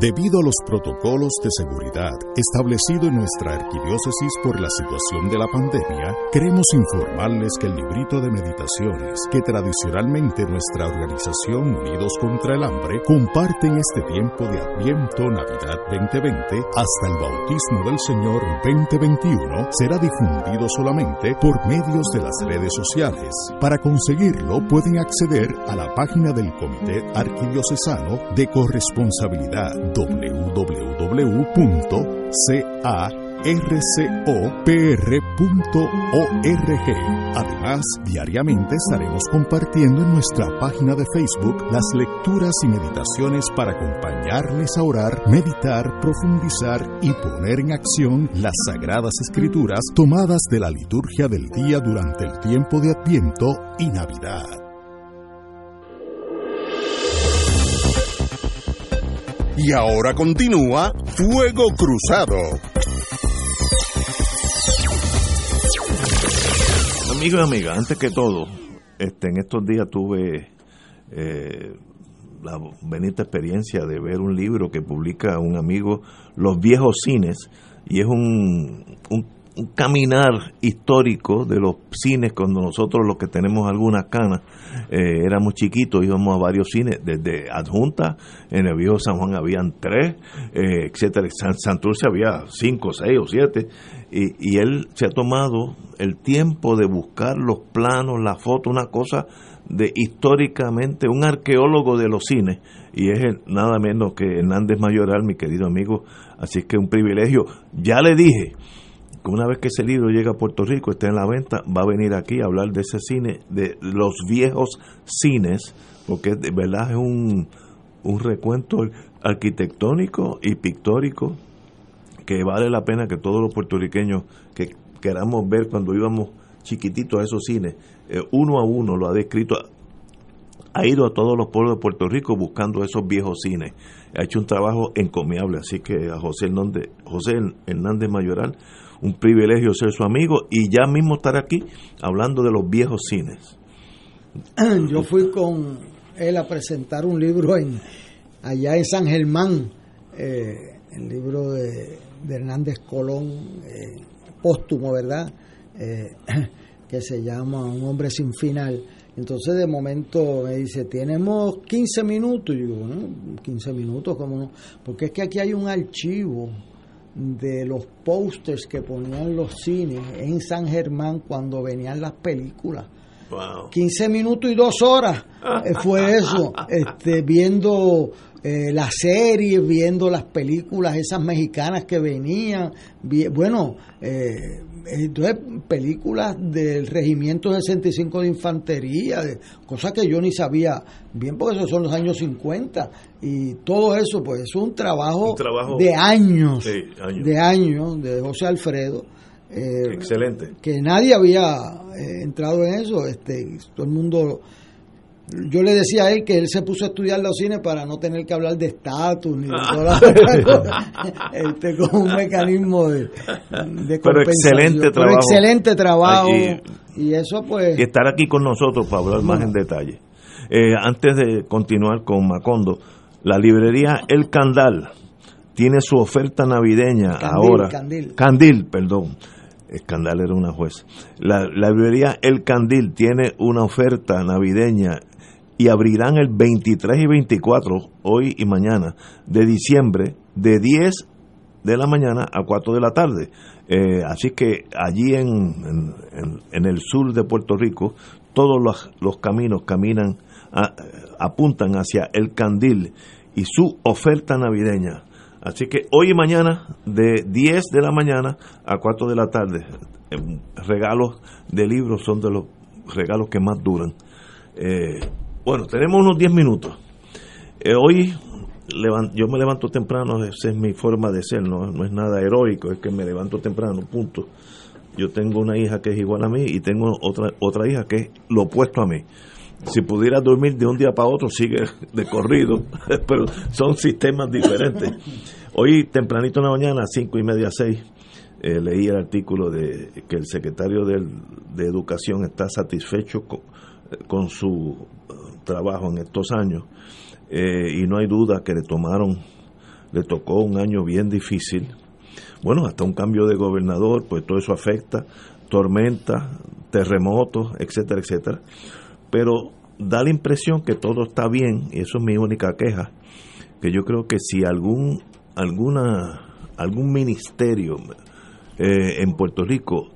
Debido a los protocolos de seguridad establecidos en nuestra arquidiócesis por la situación de la pandemia, queremos informarles que el librito de meditaciones que tradicionalmente nuestra organización Unidos contra el Hambre comparte en este tiempo de Adviento Navidad 2020 hasta el bautismo del Señor 2021 será difundido solamente por medios de las redes sociales. Para conseguirlo pueden acceder a la página del Comité Arquidiocesano de Corresponsabilidad www.ca Además, diariamente estaremos compartiendo en nuestra página de Facebook las lecturas y meditaciones para acompañarles a orar, meditar, profundizar y poner en acción las sagradas escrituras tomadas de la liturgia del día durante el tiempo de Adviento y Navidad. Y ahora continúa Fuego Cruzado. Amigos y amigas, antes que todo, este, en estos días tuve eh, la bonita experiencia de ver un libro que publica un amigo, Los Viejos Cines, y es un, un, un caminar histórico de los cines cuando nosotros los que tenemos algunas canas eh, éramos chiquitos, íbamos a varios cines, desde Adjunta, en el viejo San Juan habían tres, eh, etcétera, San Santurce había cinco, seis o siete, y, y él se ha tomado el tiempo de buscar los planos, la foto, una cosa de históricamente un arqueólogo de los cines y es el- nada menos que Hernández Mayoral, mi querido amigo, así que un privilegio. Ya le dije que una vez que ese libro llega a Puerto Rico, esté en la venta, va a venir aquí a hablar de ese cine, de los viejos cines, porque de verdad es un, un recuento arquitectónico y pictórico que vale la pena que todos los puertorriqueños que queramos ver cuando íbamos chiquititos a esos cines, eh, uno a uno lo ha descrito, ha ido a todos los pueblos de Puerto Rico buscando esos viejos cines. Ha hecho un trabajo encomiable, así que a José Hernández, José Hernández Mayoral, un privilegio ser su amigo y ya mismo estar aquí hablando de los viejos cines. (clears throat) Yo fui con él a presentar un libro en allá en San Germán, eh, el libro de, de Hernández Colón, eh, póstumo, ¿verdad? Eh, (clears throat) que se llama Un hombre sin final. Entonces de momento me dice, tenemos 15 minutos. Y yo bueno, 15 minutos, ¿cómo no? Porque es que aquí hay un archivo de los pósters que ponían los cines en San Germán cuando venían las películas. Wow. 15 minutos y dos horas eh, fue eso, (laughs) este, viendo eh, las series, viendo las películas esas mexicanas que venían, vi- bueno, eh, entonces películas del Regimiento 65 de Infantería, de, cosas que yo ni sabía bien porque esos son los años 50 y todo eso pues es un trabajo, Un trabajo- de años, Sí, años. de años de José Alfredo. eh, Excelente. que nadie había eh, entrado en eso, este, todo el mundo yo le decía a él que él se puso a estudiar los cines para no tener que hablar de estatus ni de todas las cosas, (laughs) este, con un mecanismo de, de Pero excelente Pero trabajo. excelente trabajo Ay, y eso pues y estar aquí con nosotros para hablar más en detalle. Eh, antes de continuar con Macondo, la librería El Candal tiene su oferta navideña Candil, ahora. Candil. Candil, perdón. El Candal era una juez. La, la librería El Candil tiene una oferta navideña y abrirán el 23 y 24, hoy y mañana, de diciembre, de 10 de la mañana a 4 de la tarde. Eh, así que allí en, en- el sur de Puerto Rico, todos los, los caminos caminan, apuntan hacia el candil y su oferta navideña. Así que hoy y mañana, de 10 de la mañana a 4 de la tarde, eh, regalos de libros son de los regalos que más duran. Eh, bueno, tenemos unos 10 minutos. Eh, hoy yo me levanto temprano, esa es mi forma de ser, no, no es nada heroico, es que me levanto temprano, punto. Yo tengo una hija que es igual a mí y tengo otra, otra hija que es lo opuesto a mí. Si pudiera dormir de un día para otro, sigue de corrido, (laughs) pero son sistemas diferentes. Hoy, tempranito en la mañana, a cinco y media, seis, eh, leí el artículo de que el secretario del- de Educación está satisfecho con, con su trabajo en estos años eh, y no hay duda que le tomaron, le tocó un año bien difícil. Bueno, hasta un cambio de gobernador, pues todo eso afecta, tormentas, terremotos, etcétera, etcétera. Pero da la impresión que todo está bien, y eso es mi única queja, que yo creo que si algún alguna algún ministerio eh, en Puerto Rico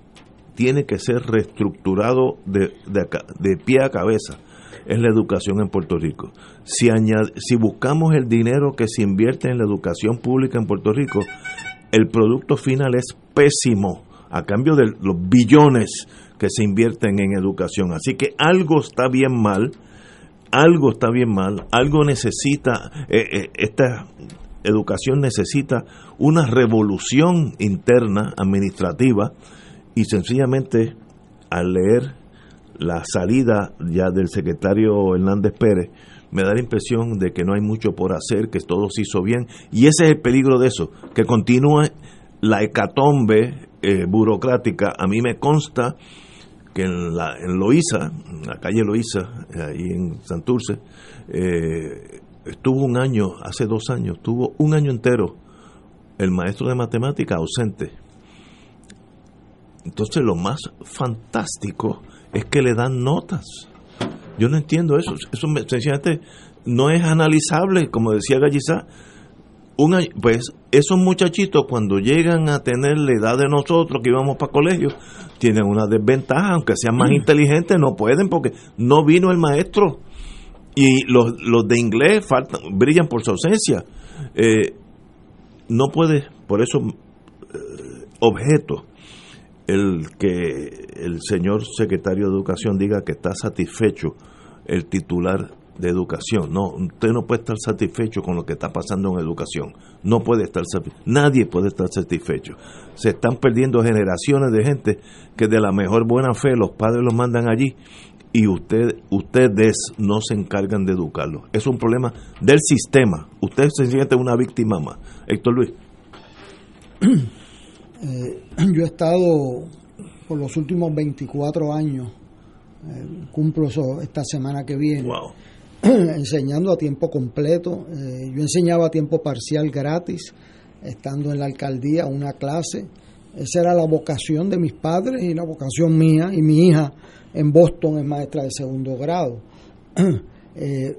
tiene que ser reestructurado de, de, de pie a cabeza es la educación en Puerto Rico. Si, si buscamos el dinero que se invierte en la educación pública en Puerto Rico, el producto final es pésimo a cambio de los billones que se invierten en educación. Así que algo está bien mal, algo está bien mal, algo necesita, eh, eh, esta educación necesita una revolución interna administrativa y sencillamente al leer la salida ya del secretario Hernández Pérez, me da la impresión de que no hay mucho por hacer, que todo se hizo bien, y ese es el peligro de eso, que continúe la hecatombe eh, burocrática. A mí me consta que en, la, en en la calle Loíza, eh, ahí en Santurce, eh, estuvo un año, hace dos años, estuvo un año entero el maestro de matemática ausente. Entonces lo más fantástico es que le dan notas. Yo no entiendo eso. Eso me- sencillamente no es analizable, como decía Gallizá. Un año- pues esos muchachitos cuando llegan a tener la edad de nosotros que íbamos para colegio, tienen una desventaja, aunque sean más inteligentes, no pueden porque no vino el maestro. Y los, los de inglés faltan, brillan por su ausencia. Eh, no puede, por eso, eh, objeto, el que el señor secretario de Educación diga que está satisfecho el titular de educación. No, usted no puede estar satisfecho con lo que está pasando en educación. No puede estar satisfecho. Nadie puede estar satisfecho. Se están perdiendo generaciones de gente que de la mejor buena fe los padres los mandan allí y usted, ustedes no se encargan de educarlos. Es un problema del sistema. Usted se siente una víctima más. Héctor Luis. Eh, (clears throat) yo he estado por los últimos 24 años, eh, cumplo eso esta semana que viene, (clears throat) enseñando a tiempo completo. Eh, yo enseñaba a tiempo parcial gratis, estando en la alcaldía, una clase. Esa era la vocación de mis padres y la vocación mía. Y mi hija en Boston es maestra de segundo grado. (clears throat) Eh,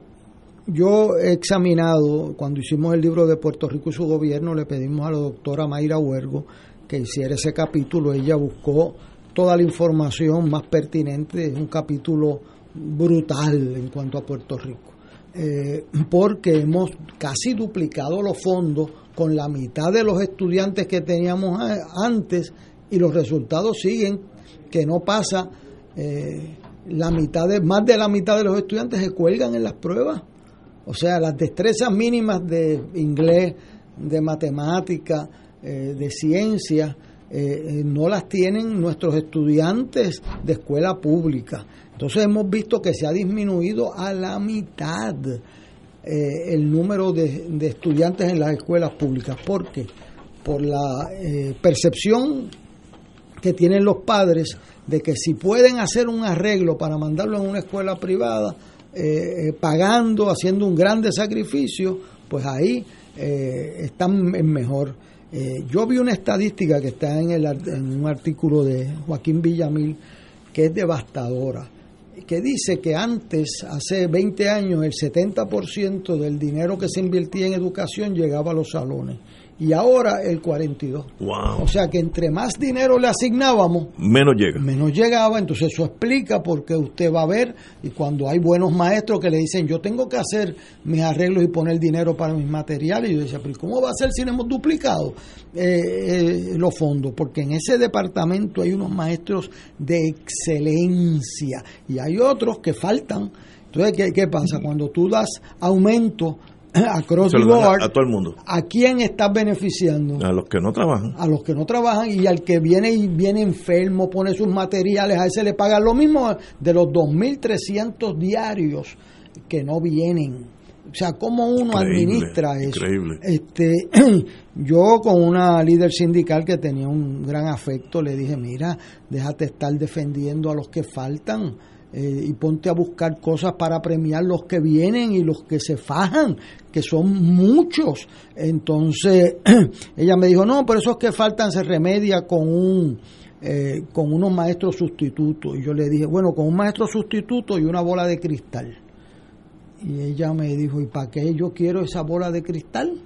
yo he examinado, cuando hicimos el libro de Puerto Rico y su gobierno, le pedimos a la doctora Mayra Huergo que hiciera ese capítulo. Ella buscó toda la información más pertinente. Es un capítulo brutal en cuanto a Puerto Rico. Eh, porque hemos casi duplicado los fondos con la mitad de los estudiantes que teníamos antes y los resultados siguen que no pasa eh, la mitad de más de la mitad de los estudiantes se cuelgan en las pruebas o sea las destrezas mínimas de inglés de matemática eh, de ciencia eh, eh, no las tienen nuestros estudiantes de escuela pública entonces hemos visto que se ha disminuido a la mitad eh, el número de, estudiantes en las escuelas públicas. ¿Por qué? Por la eh, percepción que tienen los padres de que si pueden hacer un arreglo para mandarlo en una escuela privada, pagando, haciendo un grande sacrificio, pues ahí están en mejor. Eh, yo vi una estadística que está en, el, en un artículo de Joaquín Villamil que es devastadora que dice que antes, hace 20 años, el 70% del dinero que se invertía en educación llegaba a los salones y ahora el 42%. Wow. O sea que entre más dinero le asignábamos, Menos llega. menos llegaba, entonces eso explica por qué usted va a ver y cuando hay buenos maestros que le dicen yo tengo que hacer mis arreglos y poner dinero para mis materiales, y yo decía, pero ¿cómo va a ser si no hemos duplicado eh, eh, los fondos? Porque en ese departamento hay unos maestros de excelencia y hay otros que faltan. Entonces, ¿qué, qué pasa? Cuando tú das aumento (clears throat) across the a- board, a todo el mundo. ¿a quién estás beneficiando? A los que no trabajan. a los que no trabajan y al que viene y viene enfermo, pone sus materiales, a ese le pagan lo mismo de los 2.300 diarios que no vienen. O sea, ¿cómo uno Increíble, administra eso? increíble. Este, (clears throat) yo con una líder sindical que tenía un gran afecto le dije, mira, déjate estar defendiendo a los que faltan eh, y ponte a buscar cosas para premiar los que vienen y los que se fajan, que son muchos. Entonces, (clears throat) ella me dijo, no, pero esos que faltan se remedia con un... eh, con unos maestros sustitutos y yo le dije bueno con un maestro sustituto y una bola de cristal y ella me dijo, ¿y para qué yo quiero esa bola de cristal?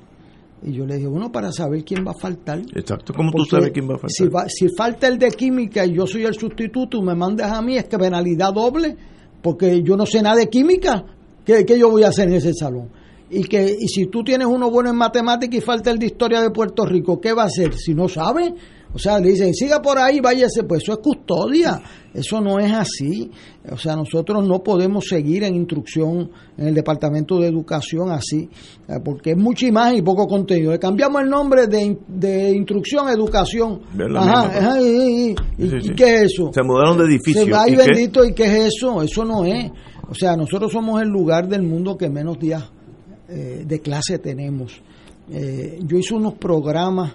Y yo le dije, bueno, para saber quién va a faltar. Exacto. ¿Cómo tú sabes quién va a faltar? Si, va- si falta el de química y yo soy el sustituto y me mandas a mí, es que penalidad doble, porque yo no sé nada de química. ¿Qué, qué yo voy a hacer en ese salón? y que y si tú tienes uno bueno en matemáticas y falta el de historia de Puerto Rico, ¿qué va a hacer? Si no sabe, o sea, le dicen, siga por ahí, váyase, pues eso es custodia, eso no es así. O sea, nosotros no podemos seguir en instrucción en el Departamento de Educación así, eh, porque es mucha imagen y poco contenido. Le cambiamos el nombre de, de instrucción a educación. Ajá, ajá, y, y- y- Sí, sí, ¿y sí. qué es eso? Se mudaron de edificio. Se- ay, ¿Y qué? bendito, ¿y qué es eso? Eso no es. O sea, nosotros somos el lugar del mundo que menos días eh, de clase tenemos. Eh, yo hice unos programas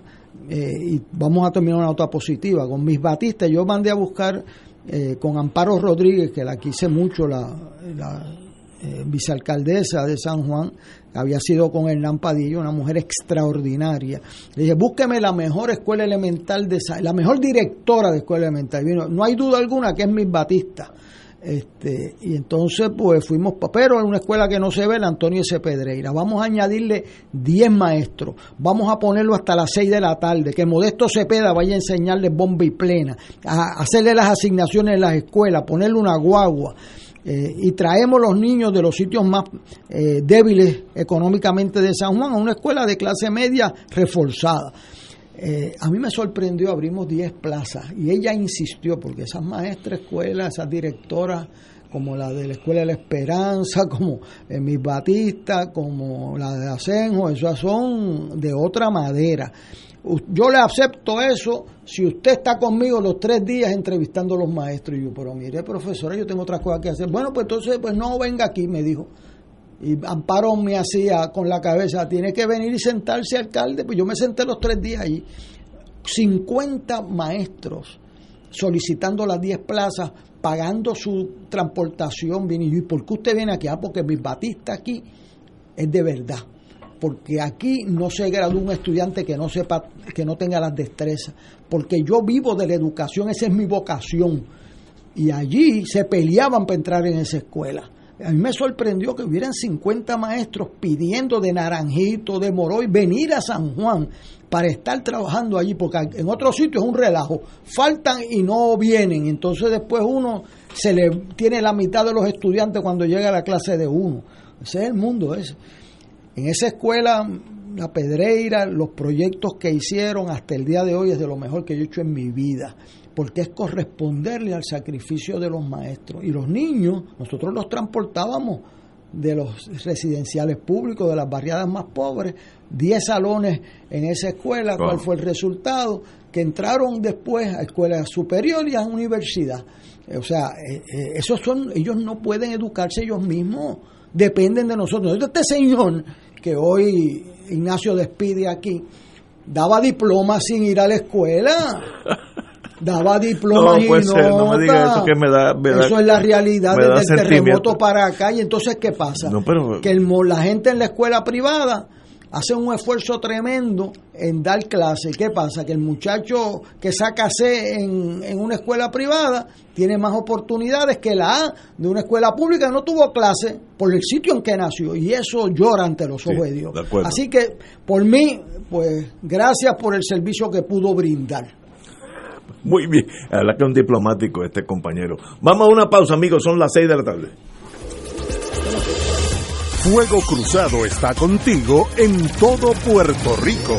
eh, y vamos a terminar una nota positiva. Con mis batistas, yo mandé a buscar eh, con Amparo Rodríguez, que la quise mucho, la, la eh, vicealcaldesa de San Juan, había sido con Hernán Padilla, una mujer extraordinaria. Le dije, búsqueme la mejor escuela elemental de la mejor directora de escuela elemental. Vino, no hay duda alguna que es Miss Batista. Este, y entonces pues fuimos, pero en una escuela que no se ve, la Antonio S. Pedreira. Vamos a añadirle 10 maestros, vamos a ponerlo hasta las 6 de la tarde, que Modesto Cepeda vaya a enseñarles bomba y plena, a hacerle las asignaciones en las escuelas, ponerle una guagua. eh, y traemos los niños de los sitios más eh, débiles económicamente de San Juan a una escuela de clase media reforzada. Eh, a mí me sorprendió, abrimos 10 plazas y ella insistió, porque esas maestras escuelas, esas directoras, como la de la Escuela de la Esperanza, (laughs) como eh, Mis Batista, como la de Asenjo, esas son de otra madera. Yo le acepto eso si usted está conmigo los tres días entrevistando a los maestros. Y yo, pero mire, profesora, yo tengo otras cosas que hacer. Bueno, pues entonces, pues no venga aquí, me dijo. Y Amparo me hacía con la cabeza, tiene que venir y sentarse, alcalde. Pues yo me senté los tres días allí. 50 maestros solicitando las 10 plazas, pagando su transportación. Viene y yo, ¿y por qué usted viene aquí? Ah, porque mi batista aquí es de verdad. Porque aquí no se gradúa un estudiante que no sepa, que no tenga las destrezas. Porque yo vivo de la educación, esa es mi vocación. Y allí se peleaban para entrar en esa escuela. A mí me sorprendió que hubieran 50 maestros pidiendo de Naranjito, de Moroy, venir a San Juan para estar trabajando allí, porque en otros sitios es un relajo. Faltan y no vienen. Entonces después uno se le tiene la mitad de los estudiantes cuando llega a la clase de uno. Ese es el mundo ese. En esa escuela, la Pedreira, los proyectos que hicieron hasta el día de hoy es de lo mejor que yo he hecho en mi vida, porque es corresponderle al sacrificio de los maestros. Y los niños, nosotros los transportábamos de los residenciales públicos, de las barriadas más pobres, 10 salones en esa escuela, Wow. ¿cuál fue el resultado? Que entraron después a escuela superior y a universidad. O sea, eh, eh, esos son, ellos no pueden educarse ellos mismos, dependen de nosotros. Este señor que hoy Ignacio despide aquí, daba diplomas sin ir a la escuela. (laughs) Daba diplomas No, y ser, no me diga notas. eso que me da- me da- Eso es la realidad desde el terremoto para acá. Y entonces, ¿qué pasa? No, pero- Que el la gente en la escuela privada hace un esfuerzo tremendo en dar clase. ¿Qué pasa? Que el muchacho que saca C en, en una escuela privada tiene más oportunidades que la A de una escuela pública no tuvo clase por el sitio en que nació. Y eso llora ante los ojos de Dios. de acuerdo. Así que, por mí, pues, gracias por el servicio que pudo brindar. Muy bien. La verdad que es un diplomático este compañero. Vamos a una pausa, amigos. Son las 6 de la tarde. Fuego Cruzado está contigo en todo Puerto Rico.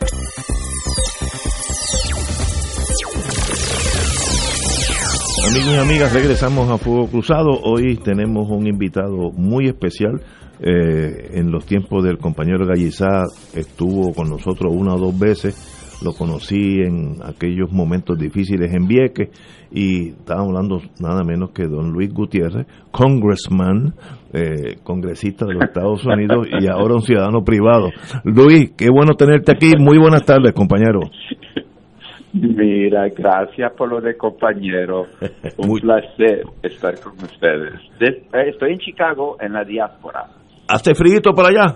Amigos y amigas, regresamos a Fuego Cruzado. Hoy tenemos un invitado muy especial. Eh, en los tiempos del compañero Gallizá estuvo con nosotros una o dos veces. Lo conocí en aquellos momentos difíciles en Vieques y estábamos hablando nada menos que don Luis Gutiérrez, congressman, eh, congresista de los Estados Unidos y ahora un ciudadano privado. Luis, qué bueno tenerte aquí. Muy buenas tardes, compañero. (laughs) Mira, gracias por lo de compañero. (laughs) Un placer estar con ustedes. De- eh, estoy en Chicago, en la diáspora. ¿Hace frío por allá?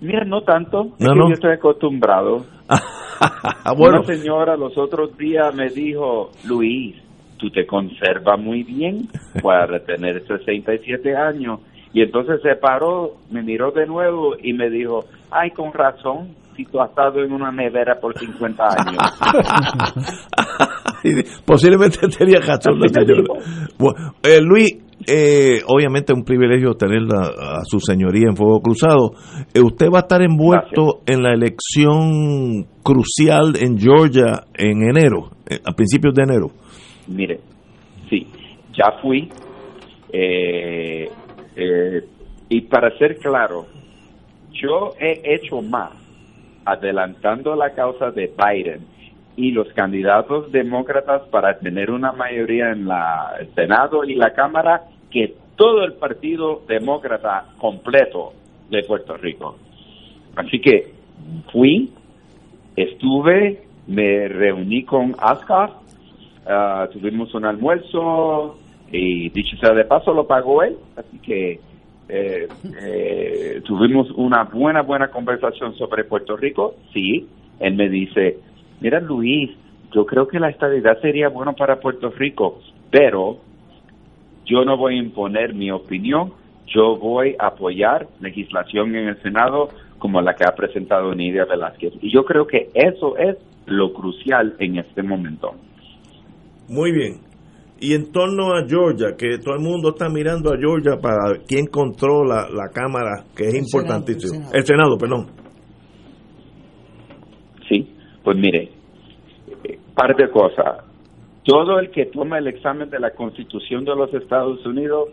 Mira, no tanto. es No, que no. Yo estoy acostumbrado. (laughs) bueno. Una señora los otros días me dijo, Luis, tú te conservas muy bien para tener 67 años. Y entonces se paró, me miró de nuevo y me dijo, ay, con razón, si tú has estado en una nevera por 50 años. (laughs) Posiblemente tenía razón la señora. Bueno, eh, Luis, eh, obviamente es un privilegio tener a su señoría en Fuego Cruzado. Eh, usted va a estar envuelto en la elección crucial en Georgia en enero, eh, a principios de enero. Mire, sí, ya fui. eh, eh, y para ser claro, yo he hecho más adelantando la causa de Biden y los candidatos demócratas para tener una mayoría en la el Senado y la Cámara que todo el partido demócrata completo de Puerto Rico. Así que fui, estuve, me reuní con Ascaf, ah, tuvimos un almuerzo y dicho sea de paso lo pagó él, así que eh, eh, tuvimos una buena, buena conversación sobre Puerto Rico. Sí, él me dice, mira Luis, yo creo que la estabilidad sería bueno para Puerto Rico, pero yo no voy a imponer mi opinión, yo voy a apoyar legislación en el Senado como la que ha presentado Nidia Velázquez. Y yo creo que eso es lo crucial en este momento. Muy bien. Y en torno a Georgia, que todo el mundo está mirando a Georgia para quién controla la Cámara, que es El importantísimo. Senado, el Senado, perdón. Sí, pues mire, eh, par de cosas. Todo el que toma el examen de la Constitución de los Estados Unidos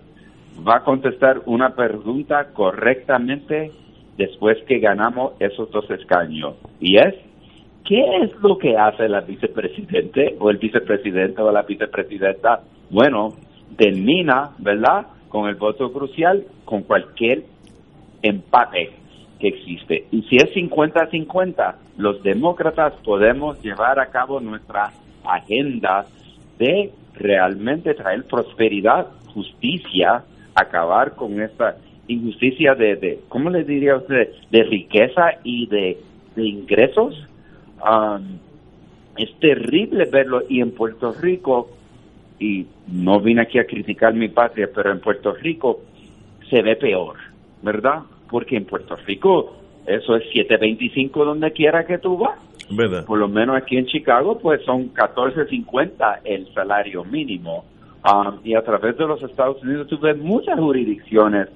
va a contestar una pregunta correctamente después que ganamos esos dos escaños. Y es, ¿qué es lo que hace la vicepresidente o el vicepresidente o la vicepresidenta? Bueno, termina, ¿verdad? Con el voto crucial, con cualquier empate que existe. Y si es 50-50, los demócratas podemos llevar a cabo nuestra agenda de realmente traer prosperidad, justicia, acabar con esta injusticia de, de ¿cómo le diría usted?, de riqueza y de, de ingresos. Um, es terrible verlo y en Puerto Rico, y no vine aquí a criticar mi patria, pero en Puerto Rico se ve peor, ¿verdad? Porque en Puerto Rico eso es 7.25 donde quiera que tú vas. ¿Verdad? Por lo menos aquí en Chicago, pues son 14.50 el salario mínimo. Um, y a través de los Estados Unidos tú ves muchas jurisdicciones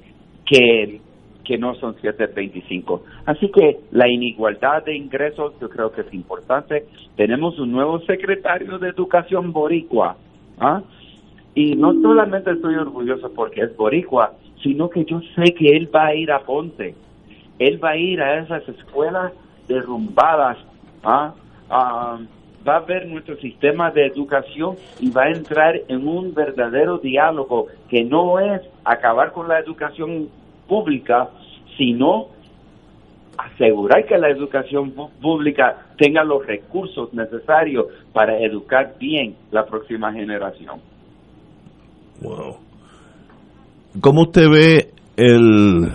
que que no son 725. Así que la inigualdad de ingresos yo creo que es importante. Tenemos un nuevo secretario de Educación boricua. ¿ah? Y no solamente estoy orgulloso porque es boricua, sino que yo sé que él va a ir a Ponce. Él va a ir a esas escuelas derrumbadas. ¿ah? Ah, va a ver nuestro sistema de educación y va a entrar en un verdadero diálogo que no es acabar con la educación pública, sino asegurar que la educación pública tenga los recursos necesarios para educar bien la próxima generación. Wow. ¿Cómo usted ve el,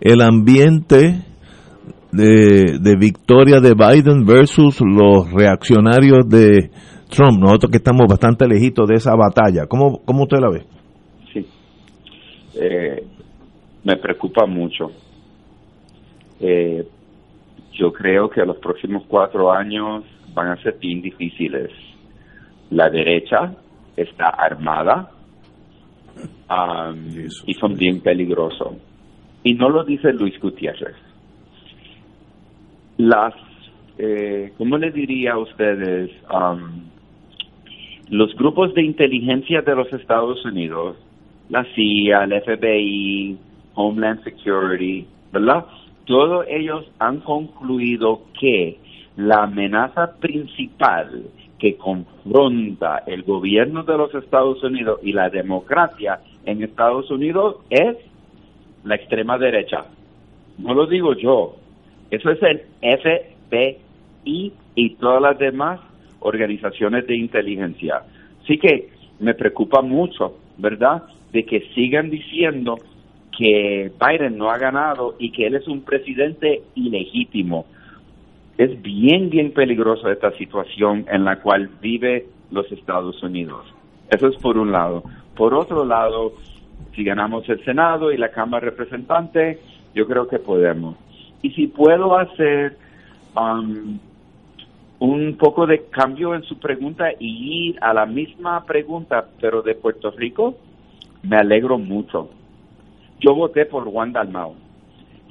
el ambiente de, de victoria de Biden versus los reaccionarios de Trump? Nosotros que estamos bastante lejitos de esa batalla. ¿Cómo, cómo usted la ve? Sí. Eh, me preocupa mucho. Eh, yo creo que los próximos cuatro años van a ser bien difíciles. La derecha está armada um, y son bien peligrosos. Y no lo dice Luis Gutiérrez. Las, eh, ¿cómo le diría a ustedes? Um, los grupos de inteligencia de los Estados Unidos, la CIA, el FBI, Homeland Security, ¿verdad? Todos ellos han concluido que la amenaza principal que confronta el gobierno de los Estados Unidos y la democracia en Estados Unidos es la extrema derecha. No lo digo yo, eso es el FBI y todas las demás organizaciones de inteligencia. Así que me preocupa mucho, ¿verdad?, de que sigan diciendo que Biden no ha ganado y que él es un presidente ilegítimo. Es bien, bien peligroso esta situación en la cual vive los Estados Unidos. Eso es por un lado. Por otro lado, si ganamos el Senado y la Cámara de Representantes, yo creo que podemos. Y si puedo hacer um, un poco de cambio en su pregunta y ir a la misma pregunta, pero de Puerto Rico, me alegro mucho. Yo voté por Juan Dalmau.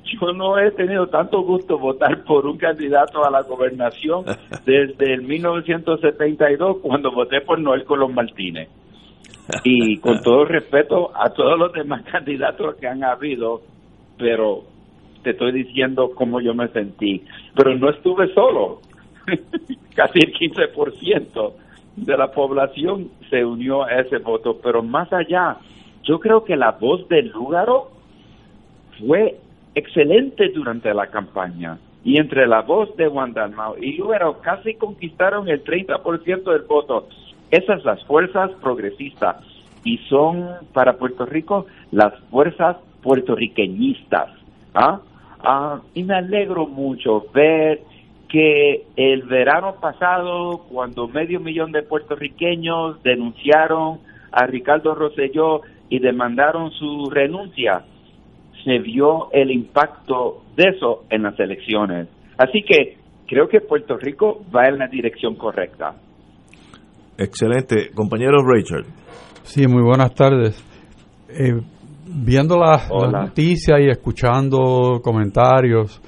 Yo no he tenido tanto gusto votar por un candidato a la gobernación (laughs) desde el 1972 cuando voté por Noel Colón Martínez. Y con (laughs) todo respeto a todos los demás (laughs) candidatos que han habido, pero te estoy diciendo cómo yo me sentí. Pero no estuve solo. Casi el 15% de la población se unió a ese voto. Pero más allá, yo creo que la voz del Lúgaro fue excelente durante la campaña. Y entre la voz de Juan Dalmau y Lúgaro casi conquistaron el 30% del voto. Esas las fuerzas progresistas y son para Puerto Rico las fuerzas puertorriqueñistas. ¿ah? Ah, y me alegro mucho ver que el verano pasado, cuando medio millón de puertorriqueños denunciaron a Ricardo Rosselló y demandaron su renuncia, se vio el impacto de eso en las elecciones. Así que creo que Puerto Rico va en la dirección correcta. Excelente. Compañero Richard. Sí, muy buenas tardes. Eh, viendo las, las noticias y escuchando comentarios,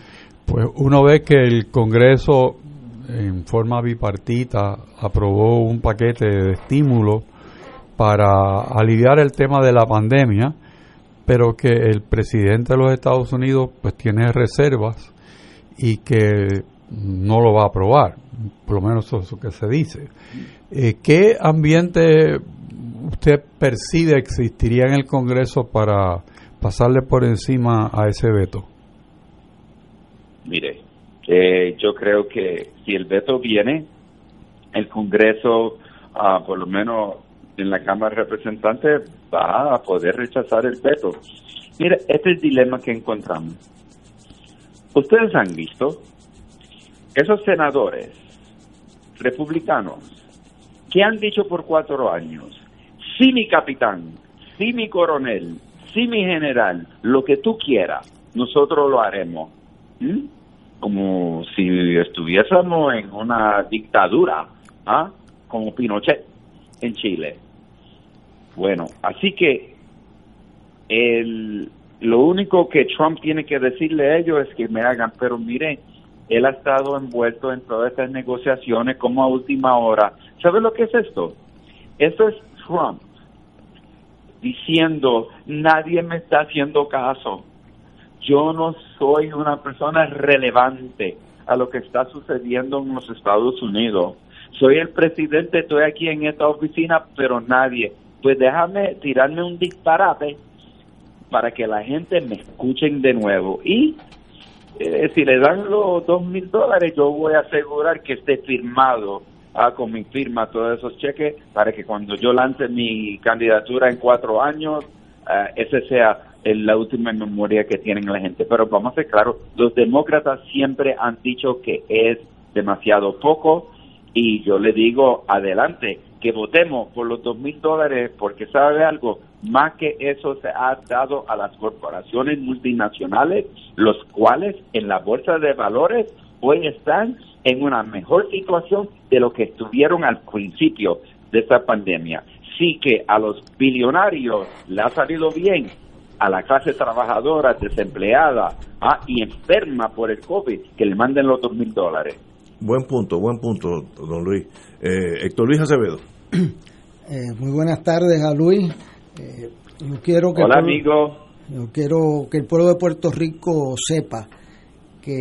pues uno ve que el Congreso en forma bipartita aprobó un paquete de estímulo para aliviar el tema de la pandemia, pero que el presidente de los Estados Unidos pues tiene reservas y que no lo va a aprobar, por lo menos eso es lo que se dice. Eh, ¿Qué ambiente usted percibe existiría en el Congreso para pasarle por encima a ese veto? Mire, eh, yo creo que si el veto viene, el Congreso, ah, por lo menos en la Cámara de Representantes, va a poder rechazar el veto. Mire, este es el dilema que encontramos. Ustedes han visto esos senadores republicanos que han dicho por cuatro años, sí mi capitán, sí mi coronel, sí mi general, lo que tú quieras, nosotros lo haremos. Como si estuviésemos en una dictadura, ¿ah? como Pinochet en Chile. Bueno, así que el Lo único que Trump tiene que decirle a ellos es que me hagan, pero miren, él ha estado envuelto en todas estas negociaciones como a última hora. ¿Sabe lo que es esto? Esto es Trump diciendo, nadie me está haciendo caso. Yo no soy una persona relevante a lo que está sucediendo en los Estados Unidos. Soy el presidente, estoy aquí en esta oficina, pero nadie. Pues déjame tirarme un disparate para que la gente me escuchen de nuevo. Y eh, si le dan los dos mil dólares, yo voy a asegurar que esté firmado ah, con mi firma todos esos cheques para que cuando yo lance mi candidatura en cuatro años, ah, ese sea la última memoria que tienen la gente. Pero vamos a ser claros, los demócratas siempre han dicho que es demasiado poco y yo le digo adelante que votemos por los dos mil dólares porque sabe algo más que eso se ha dado a las corporaciones multinacionales los cuales en la bolsa de valores hoy están en una mejor situación de lo que estuvieron al principio de esta pandemia sí que a los billonarios le ha salido bien a la clase trabajadora desempleada ah, y enferma por el COVID que le manden los dos mil dólares Buen punto, buen punto, don Luis. Eh, Héctor Luis Acevedo. (clears throat) Eh, muy buenas tardes a Luis. Eh, yo quiero que Hola, el pueblo- amigo. Yo quiero que el pueblo de Puerto Rico sepa que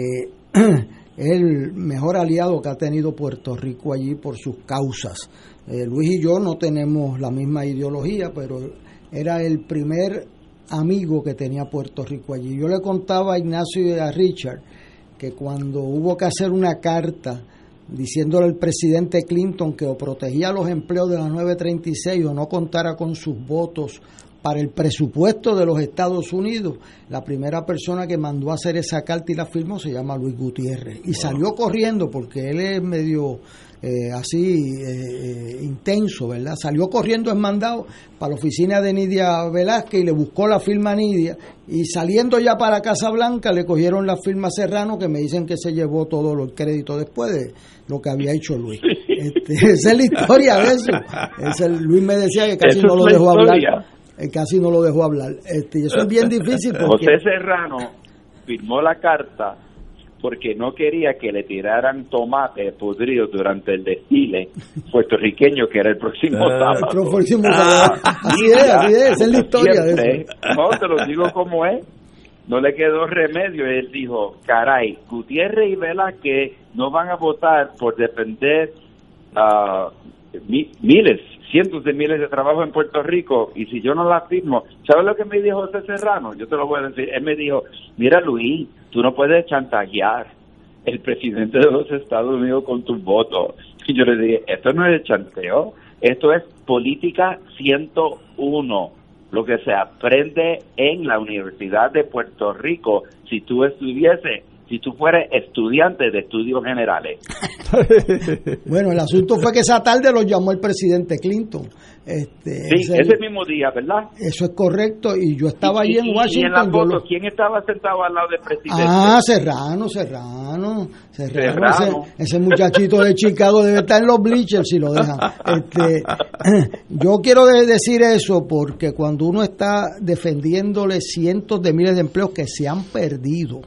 es (clears throat) el mejor aliado que ha tenido Puerto Rico allí por sus causas. Eh, Luis y yo no tenemos la misma ideología, pero era el primer amigo que tenía Puerto Rico allí. Yo le contaba a Ignacio y a Richard que cuando hubo que hacer una carta diciéndole al presidente Clinton que o protegía los empleos de la 936 o no contara con sus votos para el presupuesto de los Estados Unidos, la primera persona que mandó a hacer esa carta y la firmó se llama Luis Gutiérrez. Y salió corriendo porque él es medio eh, así eh, eh, intenso, ¿verdad? Salió corriendo en mandado para la oficina de Nidia Velázquez y le buscó la firma a Nidia. Y saliendo ya para Casa Blanca le cogieron la firma a Serrano que me dicen que se llevó todo el crédito después de lo que había hecho Luis. Este, (laughs) esa es la historia de eso. Ese- Luis me decía que casi no lo dejó hablar. Eh, casi no lo dejó hablar. Este, y eso es bien difícil (laughs) porque... José Serrano firmó la carta porque no quería que le tiraran tomate podrido durante el desfile puertorriqueño que era el próximo Ah, sábado. el próximo Ah, sábado. Así es, así es, esa es la historia de siempre. eso. No, te lo digo como es. No le quedó remedio. Él dijo, caray, Gutiérrez y Velázquez no van a votar por defender a mi- miles, cientos de miles de trabajos en Puerto Rico y si yo no la firmo, ¿sabes lo que me dijo José Serrano? Yo te lo voy a decir. Él me dijo, mira Luis, tú no puedes chantajear el presidente de los Estados Unidos con tus votos. Y yo le dije, esto no es chanteo, esto es política 101, lo que se aprende en la Universidad de Puerto Rico si tú estuviese, si tú fueras estudiante de estudios generales. (laughs) Bueno, el asunto fue que esa tarde lo llamó el presidente Clinton. Este, Sí, ese- ese mismo día, ¿verdad? eso es correcto y yo estaba allí en Washington. Y en la yo foto, lo- ¿quién estaba sentado al lado del presidente? Ah, Serrano, Serrano, Serrano, Serrano. Ese, ese muchachito de Chicago debe estar en los bleachers si lo dejan. Este, (clears throat) yo quiero de- decir eso porque cuando uno está defendiéndole cientos de miles de empleos que se han perdido.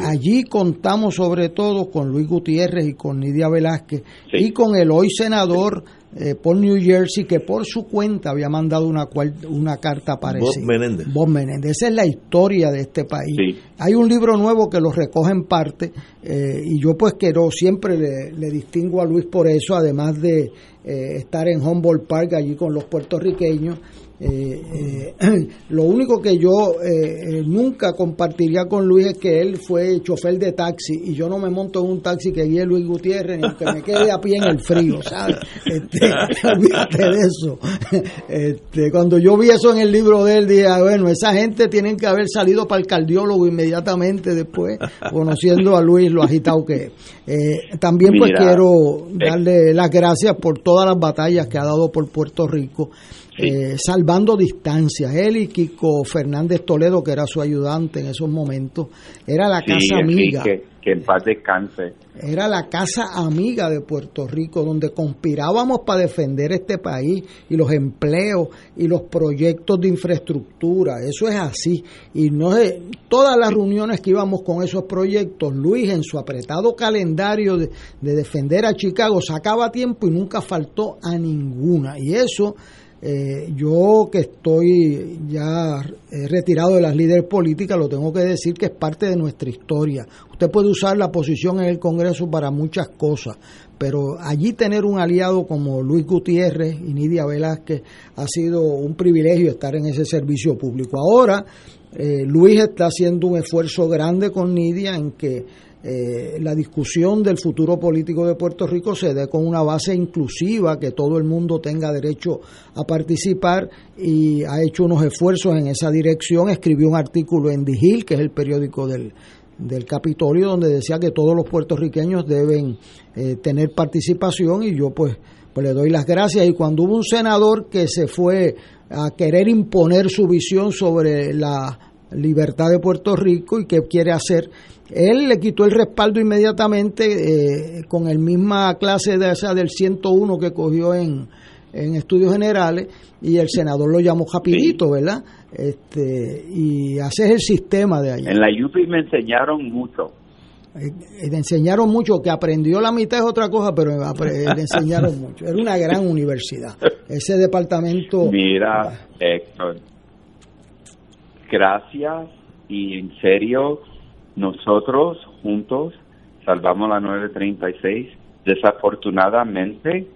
Allí contamos sobre todo con Luis Gutiérrez y con Nidia Velázquez y con el hoy senador eh, por New Jersey que por su cuenta había mandado una, una carta parecida. Bob Menéndez. Bob Menéndez. Esa es la historia de este país. Sí. Hay un libro nuevo que lo recoge en parte eh, y yo pues quiero, siempre le, le distingo a Luis por eso, además de eh, estar en Humboldt Park allí con los puertorriqueños. Eh, eh, (clears throat) lo único que yo eh, eh, nunca compartiría con Luis es que él fue chofer de taxi y yo no me monto en un taxi que guíe Luis Gutiérrez ni aunque me quede a pie en el frío, ¿sabes? Este, (laughs) olvídate de eso. Este, cuando yo vi eso en el libro de él, dije, ah, bueno, esa gente tienen que haber salido para el cardiólogo inmediatamente después, conociendo a Luis lo agitado que es. Eh, también pues Mira, quiero eh, darle las gracias por todas las batallas que ha dado por Puerto Rico eh, salvando distancias. Él y Kiko Fernández Toledo, que era su ayudante en esos momentos, era la Sí, casa amiga. Que en paz descanse. Era la casa amiga de Puerto Rico, donde conspirábamos para defender este país y los empleos y los proyectos de infraestructura. Eso es así. Y no es, todas las reuniones que íbamos con esos proyectos, Luis en su apretado calendario de, de defender a Chicago sacaba tiempo y nunca faltó a ninguna. Y eso eh, yo que estoy ya eh, retirado de las líderes políticas, lo tengo que decir que es parte de nuestra historia. Usted puede usar la posición en el Congreso para muchas cosas, pero allí tener un aliado como Luis Gutiérrez y Nidia Velázquez ha sido un privilegio estar en ese servicio público. Ahora, eh, Luis está haciendo un esfuerzo grande con Nidia en que eh, la discusión del futuro político de Puerto Rico se dé con una base inclusiva, que todo el mundo tenga derecho a participar y ha hecho unos esfuerzos en esa dirección. Escribió un artículo en Hill, que es el periódico del, del Capitolio, donde decía que todos los puertorriqueños deben eh, tener participación y yo pues, pues le doy las gracias. Y cuando hubo un senador que se fue a querer imponer su visión sobre la libertad de Puerto Rico y qué quiere hacer, él le quitó el respaldo inmediatamente eh, con el misma clase de esa del 101 que cogió en, en estudios generales y el senador lo llamó rapidito, ¿verdad? Este, y ese es el sistema de allá. En la UPI me enseñaron mucho. Eh, le enseñaron mucho, que aprendió la mitad es otra cosa, pero apre- le enseñaron (laughs) mucho. Era una gran universidad. Ese departamento... Mira, Héctor, gracias y en serio, nosotros juntos salvamos la 936. Desafortunadamente,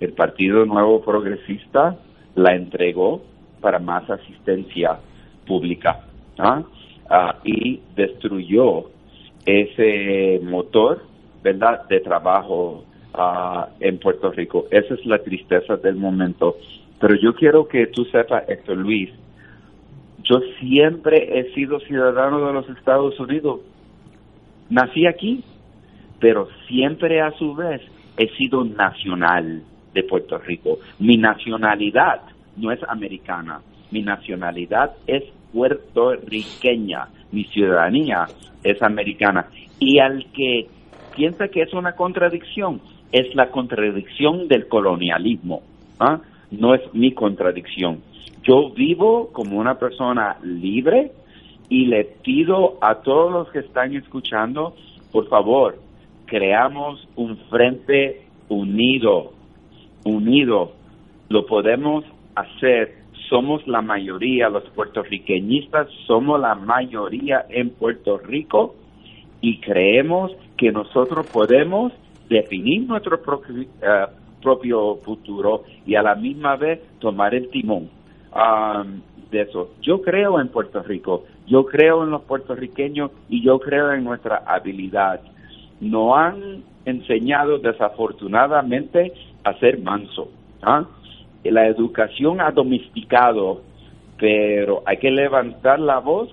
el Partido Nuevo Progresista la entregó para más asistencia pública ¿ah? Ah, y destruyó ese motor, ¿verdad?, de trabajo ah, en Puerto Rico. Esa es la tristeza del momento. Pero yo quiero que tú sepas, Héctor Luis, yo siempre he sido ciudadano de los Estados Unidos. Nací aquí, pero siempre a su vez he sido nacional de Puerto Rico. Mi nacionalidad no es americana, mi nacionalidad es puertorriqueña, mi ciudadanía es americana. Y al que piensa que es una contradicción, es la contradicción del colonialismo, ¿ah? No es mi contradicción. Yo vivo como una persona libre y le pido a todos los que están escuchando, por favor, creamos un frente unido, unido. Lo podemos hacer. Somos la mayoría, los puertorriqueñistas somos la mayoría en Puerto Rico y creemos que nosotros podemos definir nuestro propio, eh, propio futuro y a la misma vez tomar el timón um, de eso. Yo creo en Puerto Rico, yo creo en los puertorriqueños y yo creo en nuestra habilidad. No han enseñado desafortunadamente a ser manso. ¿ah? La educación ha domesticado, pero hay que levantar la voz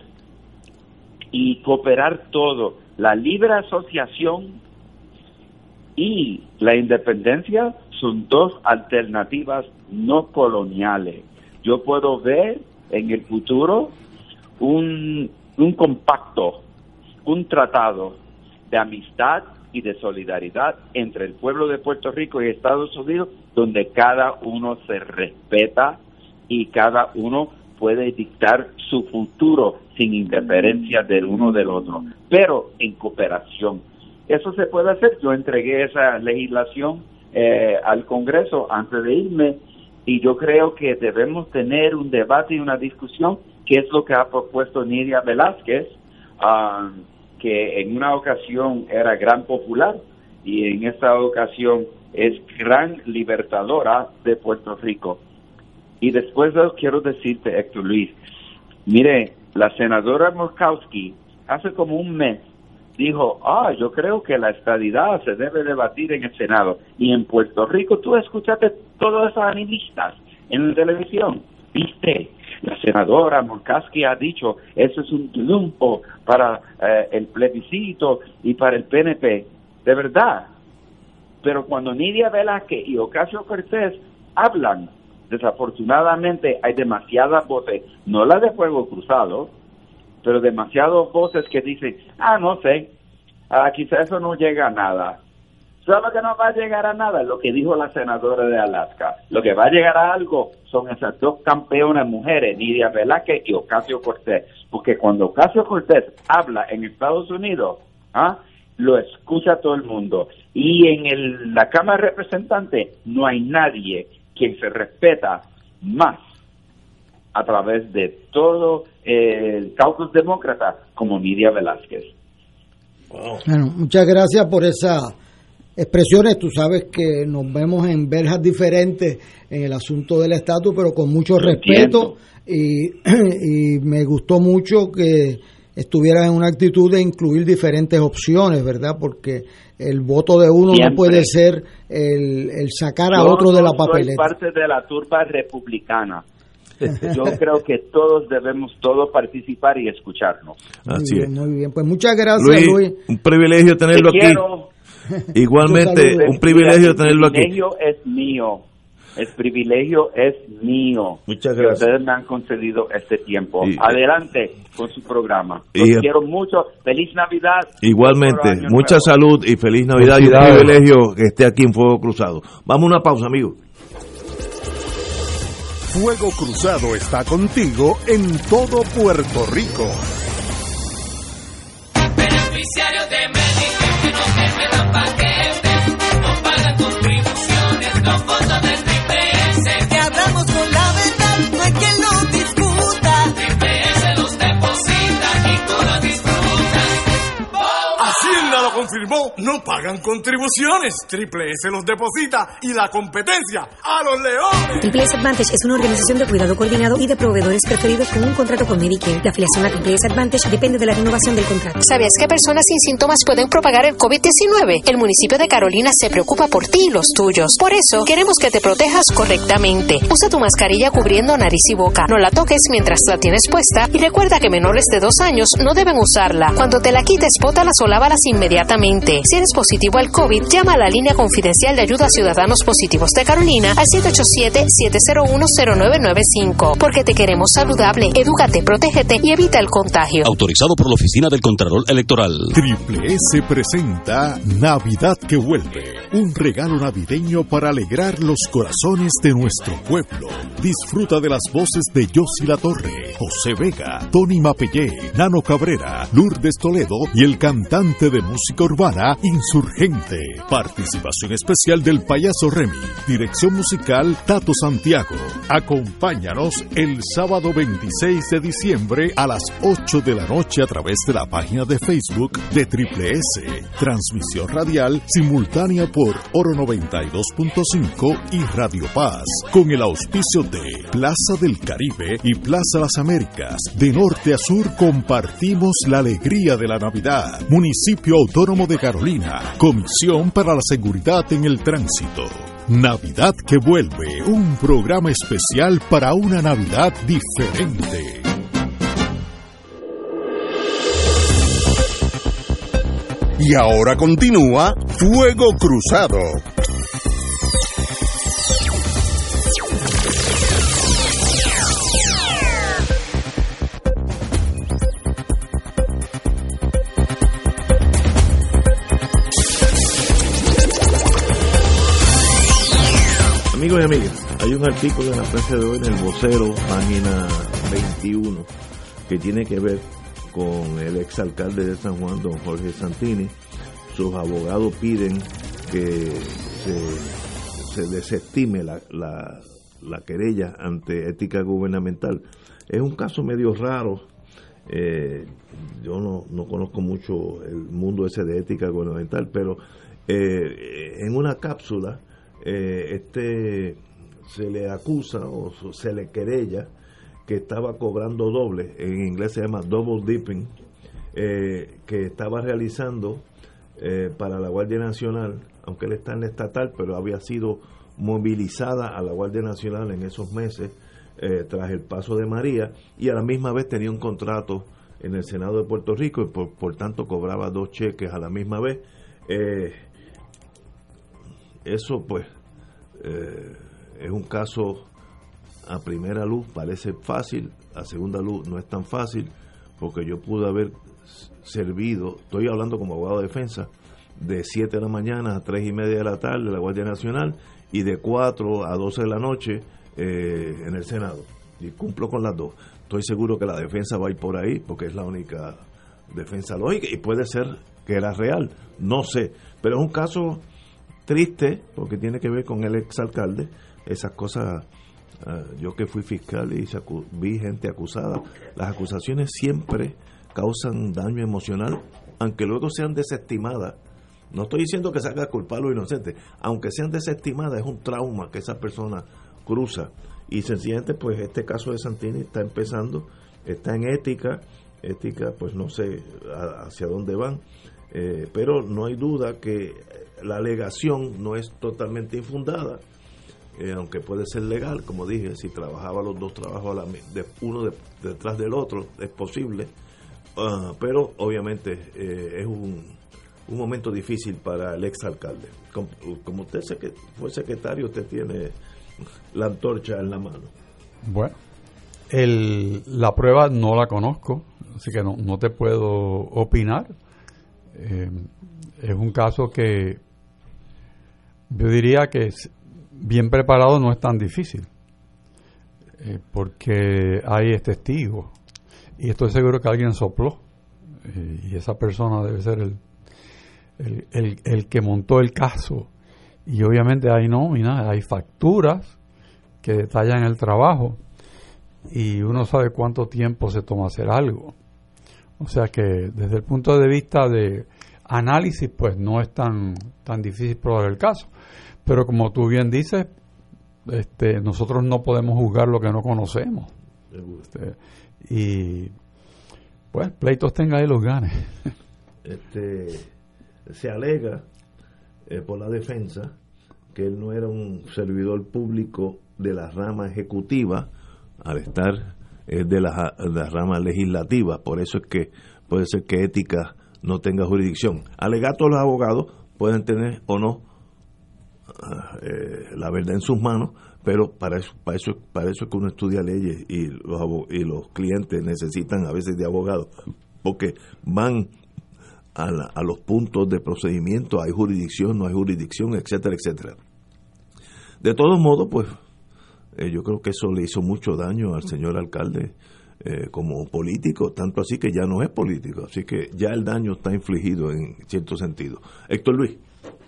y cooperar todo. La libre asociación y la independencia son dos alternativas no coloniales. Yo puedo ver en el futuro un, un compacto, un tratado de amistad y de solidaridad entre el pueblo de Puerto Rico y Estados Unidos, donde cada uno se respeta y cada uno puede dictar su futuro sin interferencia del uno del otro, pero en cooperación. Eso se puede hacer. Yo entregué esa legislación eh, al Congreso antes de irme y yo creo que debemos tener un debate y una discusión, que es lo que ha propuesto Nidia Velázquez, ah, que en una ocasión era gran popular y en esta ocasión es gran libertadora de Puerto Rico. Y después quiero decirte, Héctor Luis, mire, la senadora Murkowski hace como un mes dijo, ah, yo creo que la estadidad se debe debatir en el Senado. Y en Puerto Rico tú escuchaste todas esas analistas en la televisión, viste, la senadora Murkowski ha dicho, eso es un triunfo para eh, el plebiscito y para el PNP, de verdad. Pero cuando Nidia Velázquez y Ocasio Cortés hablan Desafortunadamente hay demasiadas voces, no las de fuego cruzado, pero demasiadas voces que dicen, ah, no sé, ah, quizá eso no llega a nada. ¿Sabes que no va a llegar a nada? Lo que dijo la senadora de Alaska. Lo que va a llegar a algo son esas dos campeonas mujeres, Nidia Velázquez y Ocasio Cortés. Porque cuando Ocasio Cortés habla en Estados Unidos, ¿ah? lo escucha todo el mundo. Y en el- la Cámara de Representantes no hay nadie quien se respeta más a través de todo el caucus demócrata como Nidia Velázquez. Bueno, muchas gracias por esas expresiones. Tú sabes que nos vemos en verjas diferentes en el asunto del estatus, pero con mucho Lo respeto. Y, (clears throat) y me gustó mucho que estuvieras en una actitud de incluir diferentes opciones, ¿verdad? Porque el voto de uno no puede ser el, el sacar a Yo otro de la soy papeleta. parte de la turba republicana. (laughs) Yo creo que todos debemos todos participar y escucharnos. Así muy es. muy bien. Pues muchas gracias, Luis, Luis. un privilegio tenerlo Te aquí. quiero. (laughs) Igualmente, un privilegio tenerlo El aquí. privilegio es mío. El privilegio es mío. Muchas Que gracias. ustedes me han concedido este tiempo. Y- Adelante con su programa. Y- Los quiero mucho. Feliz Navidad. Igualmente, mucha nuevo. salud y feliz Navidad y un privilegio que esté aquí en Fuego Cruzado. Vamos a una pausa, amigos. Fuego Cruzado está contigo en todo Puerto Rico. Beneficiarios de Medicare que no te metan paquetes, no pagan contribuciones, los No pagan contribuciones. Triple S los deposita y la competencia a los leones. Triple S Advantage es una organización de cuidado coordinado y de proveedores preferidos con un contrato con Medicare. La afiliación a Triple S Advantage depende de la renovación del contrato. ¿Sabías que personas sin síntomas pueden propagar el COVID-19? El municipio de Carolina se preocupa por ti y los tuyos. Por eso, queremos que te protejas correctamente. Usa tu mascarilla cubriendo nariz y boca. No la toques mientras la tienes puesta y recuerda que menores de dos años no deben usarla. Cuando te la quites, bótalas o lávalas inmediatamente. Si eres positivo al COVID, llama a la línea confidencial de ayuda a ciudadanos positivos de Carolina al 787-701-0995. Porque te queremos saludable, edúcate, protégete y evita el contagio. Autorizado por la Oficina del Contralor Electoral. Triple S presenta Navidad que vuelve, un regalo navideño para alegrar los corazones de nuestro pueblo. Disfruta de las voces de Yossi La Torre, José Vega, Tony Mapellé, Nano Cabrera, Lourdes Toledo y el cantante de música urbana Insurgente. Participación especial del payaso Remy. Dirección musical Tato Santiago. Acompáñanos el sábado 26 de diciembre a las 8 de la noche a través de la página de Facebook de Triple S. Transmisión radial simultánea por Oro 92.5 y Radio Paz. Con el auspicio de Plaza del Caribe y Plaza Las Américas. De norte a sur compartimos la alegría de la Navidad. Municipio Autónomo de Carolina. Comisión para la Seguridad en el Tránsito. Navidad que vuelve, un programa especial para una Navidad diferente. Y ahora continúa Fuego Cruzado. Amigos y hay un artículo en la prensa de hoy en el vocero, página 21, que tiene que ver con el exalcalde de San Juan, don Jorge Santini. Sus abogados piden que se, se desestime la, la, la querella ante ética gubernamental. Es un caso medio raro. eh, yo no, no conozco mucho el mundo ese de ética gubernamental, pero eh, en una cápsula eh, este se le acusa o se le querella que estaba cobrando doble, en inglés se llama double dipping, eh, que estaba realizando eh, para la Guardia Nacional, aunque él está en la estatal, pero había sido movilizada a la Guardia Nacional en esos meses eh, tras el paso de María y a la misma vez tenía un contrato en el Senado de Puerto Rico y por, por tanto cobraba dos cheques a la misma vez. Eh, eso pues eh, es un caso a primera luz parece fácil, a segunda luz no es tan fácil, porque yo pude haber servido, estoy hablando como abogado de defensa, de 7 de la mañana a 3 y media de la tarde de la Guardia Nacional y de 4 a 12 de la noche eh, en el Senado. Y cumplo con las dos. Estoy seguro que la defensa va a ir por ahí porque es la única defensa lógica y puede ser que era real, no sé. Pero es un caso triste porque tiene que ver con el exalcalde. Esas cosas, ah, yo que fui fiscal y vi gente acusada, las acusaciones siempre causan daño emocional, aunque luego sean desestimadas. No estoy diciendo que se haga culpable o inocente, aunque sean desestimadas, es un trauma que esa persona cruza. Y sencillamente, pues este caso de Santini está empezando, está en ética, ética, pues no sé hacia dónde van, eh, pero no hay duda que la alegación no es totalmente infundada, eh, aunque puede ser legal, como dije, si trabajaba los dos trabajos a la de, uno de- detrás del otro, es posible, Ah, pero obviamente eh, es un, un momento difícil para el exalcalde. Como, como usted fue secretario, usted tiene la antorcha en la mano. Bueno, el, la prueba no la conozco, así que no, no te puedo opinar. Eh, es un caso que yo diría que bien preparado no es tan difícil, eh, porque hay testigos y estoy seguro que alguien sopló eh, y esa persona debe ser el, el, el- el que montó el caso y obviamente hay nóminas, hay facturas que detallan el trabajo y uno sabe cuánto tiempo se toma hacer algo. O sea que desde el punto de vista de análisis, pues no es tan, tan difícil probar el caso. Pero como tú bien dices, este, nosotros no podemos juzgar lo que no conocemos. Este, y pues pleitos tenga y los gane. este, se alega eh, por la defensa que él no era un servidor público de la rama ejecutiva al estar eh, de la, de la rama legislativa. Por eso es que puede ser que ética no tenga jurisdicción. Alegatos los abogados pueden tener o no eh, la verdad en sus manos, pero para eso, para eso, para eso es que uno estudia leyes y los, y los clientes necesitan a veces de abogados, porque van a, la- a los puntos de procedimiento, hay jurisdicción, no hay jurisdicción, etcétera, etcétera. De todos modos, pues eh, yo creo que eso le hizo mucho daño al señor alcalde eh, como político, tanto así que ya no es político, así que ya el daño está infligido en cierto sentido. Héctor Luis.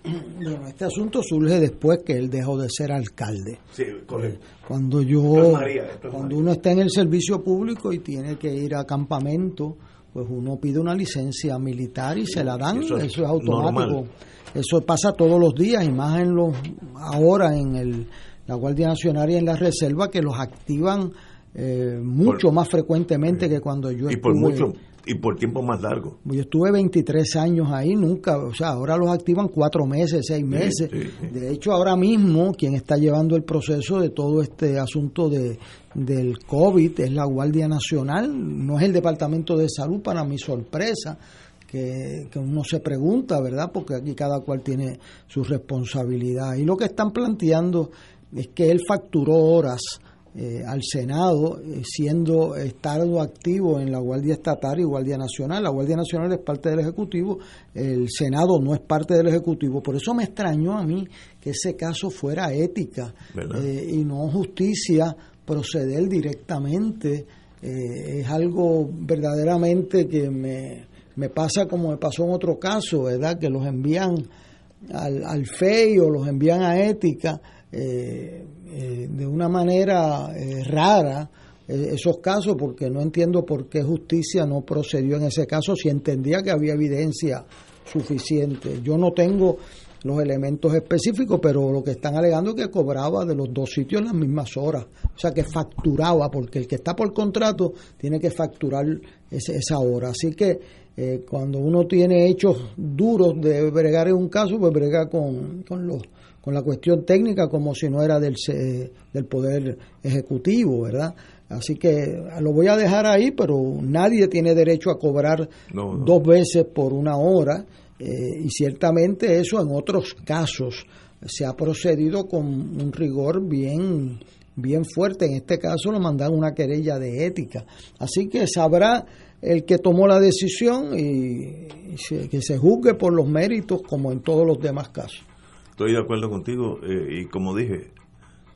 (clears throat) Bueno, este asunto surge después que él dejó de ser alcalde. Sí, correcto. Cuando Esto yo, es María, esto es cuando uno está en el servicio público y tiene que ir a campamento, pues uno pide una licencia militar y se la dan, Eso eso es automático. normal. Eso pasa todos los días y más en los ahora en el, la Guardia Nacional y en la Reserva que los activan eh, mucho Por- más frecuentemente que cuando yo Y por mucho, y por tiempo más largo. Yo estuve 23 años ahí, nunca, o sea, ahora los activan cuatro meses, seis meses. sí, sí. De hecho, ahora mismo quien está llevando el proceso de todo este asunto de, del COVID es la Guardia Nacional, no es el Departamento de Salud, para mi sorpresa, que, que uno se pregunta, ¿verdad? Porque aquí cada cual tiene su responsabilidad. Y lo que están planteando es que él facturó horas eh, al Senado, eh, siendo estado activo en la Guardia Estatal y Guardia Nacional. La Guardia Nacional es parte del Ejecutivo, el Senado no es parte del Ejecutivo. Por eso me extrañó a mí que ese caso fuera ética eh, y no justicia proceder directamente. Eh, es algo verdaderamente que me, me pasa como me pasó en otro caso, ¿verdad? Que los envían al, al FEI o los envían a ética eh, eh, de una manera eh, rara eh, esos casos porque no entiendo por qué justicia no procedió en ese caso si entendía que había evidencia suficiente. Yo no tengo los elementos específicos, pero lo que están alegando es que cobraba de los dos sitios las mismas horas, o sea que facturaba, porque el que está por contrato tiene que facturar esa hora. Así que eh, cuando uno tiene hechos duros de bregar en un caso, pues brega con, con, los, con la cuestión técnica como si no era del, del Poder Ejecutivo, ¿verdad? Así que lo voy a dejar ahí, pero nadie tiene derecho a cobrar No, no. dos veces por una hora eh, y ciertamente eso en otros casos se ha procedido con un rigor bien bien fuerte. En este caso lo mandan una querella de ética. Así que sabrá el que tomó la decisión y, que se juzgue por los méritos como en todos los demás casos. Estoy de acuerdo contigo eh, y como dije,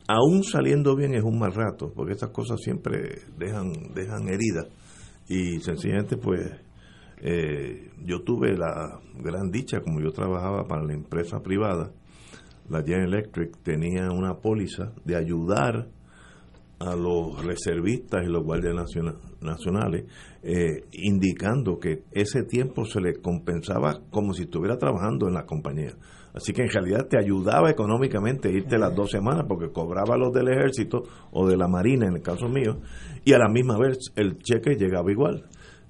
aún saliendo bien es un mal rato, porque esas cosas siempre dejan, dejan heridas y sencillamente pues eh, yo tuve la gran dicha, como yo trabajaba para la empresa privada, la General Electric tenía una póliza de ayudar a los reservistas y los guardias naciona- nacionales, eh, indicando que ese tiempo se le compensaba como si estuviera trabajando en la compañía. Así que en realidad te ayudaba económicamente irte las dos semanas porque cobraba los del ejército o de la marina en el caso mío y a la misma vez el cheque llegaba igual.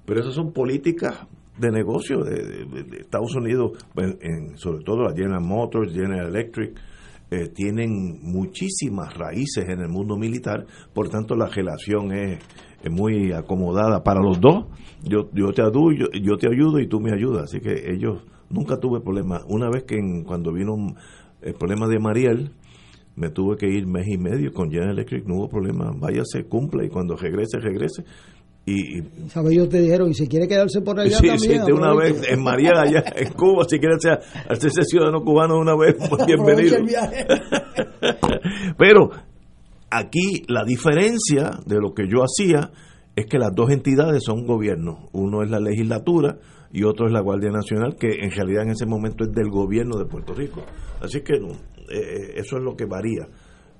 Pero esas son políticas de negocio de, Estados Unidos, en- sobre todo la General Motors, General Electric, eh, tienen muchísimas raíces en el mundo militar, por tanto la relación es, muy acomodada para los dos. Yo, yo te yo, yo te ayudo y tú me ayudas, así que ellos nunca tuve problema. Una vez que en- cuando vino el problema de Mariel, me tuve que ir mes y medio con General Electric, no hubo problema, váyase, cumpla y cuando regrese, regrese. Y, y ¿Sabes? Ellos te dijeron, y si quiere quedarse por allá Sí, también. sí, de una vez en Mariel, allá (laughs) en Cuba, si quieres ser, hacerse ciudadano cubano una vez, pues bienvenido. (laughs) Pero aquí la diferencia de lo que yo hacía es que las dos entidades son gobiernos. Uno es la legislatura y otro es la Guardia Nacional, que en realidad en ese momento es del gobierno de Puerto Rico. Así que no, eh, eso es lo que varía.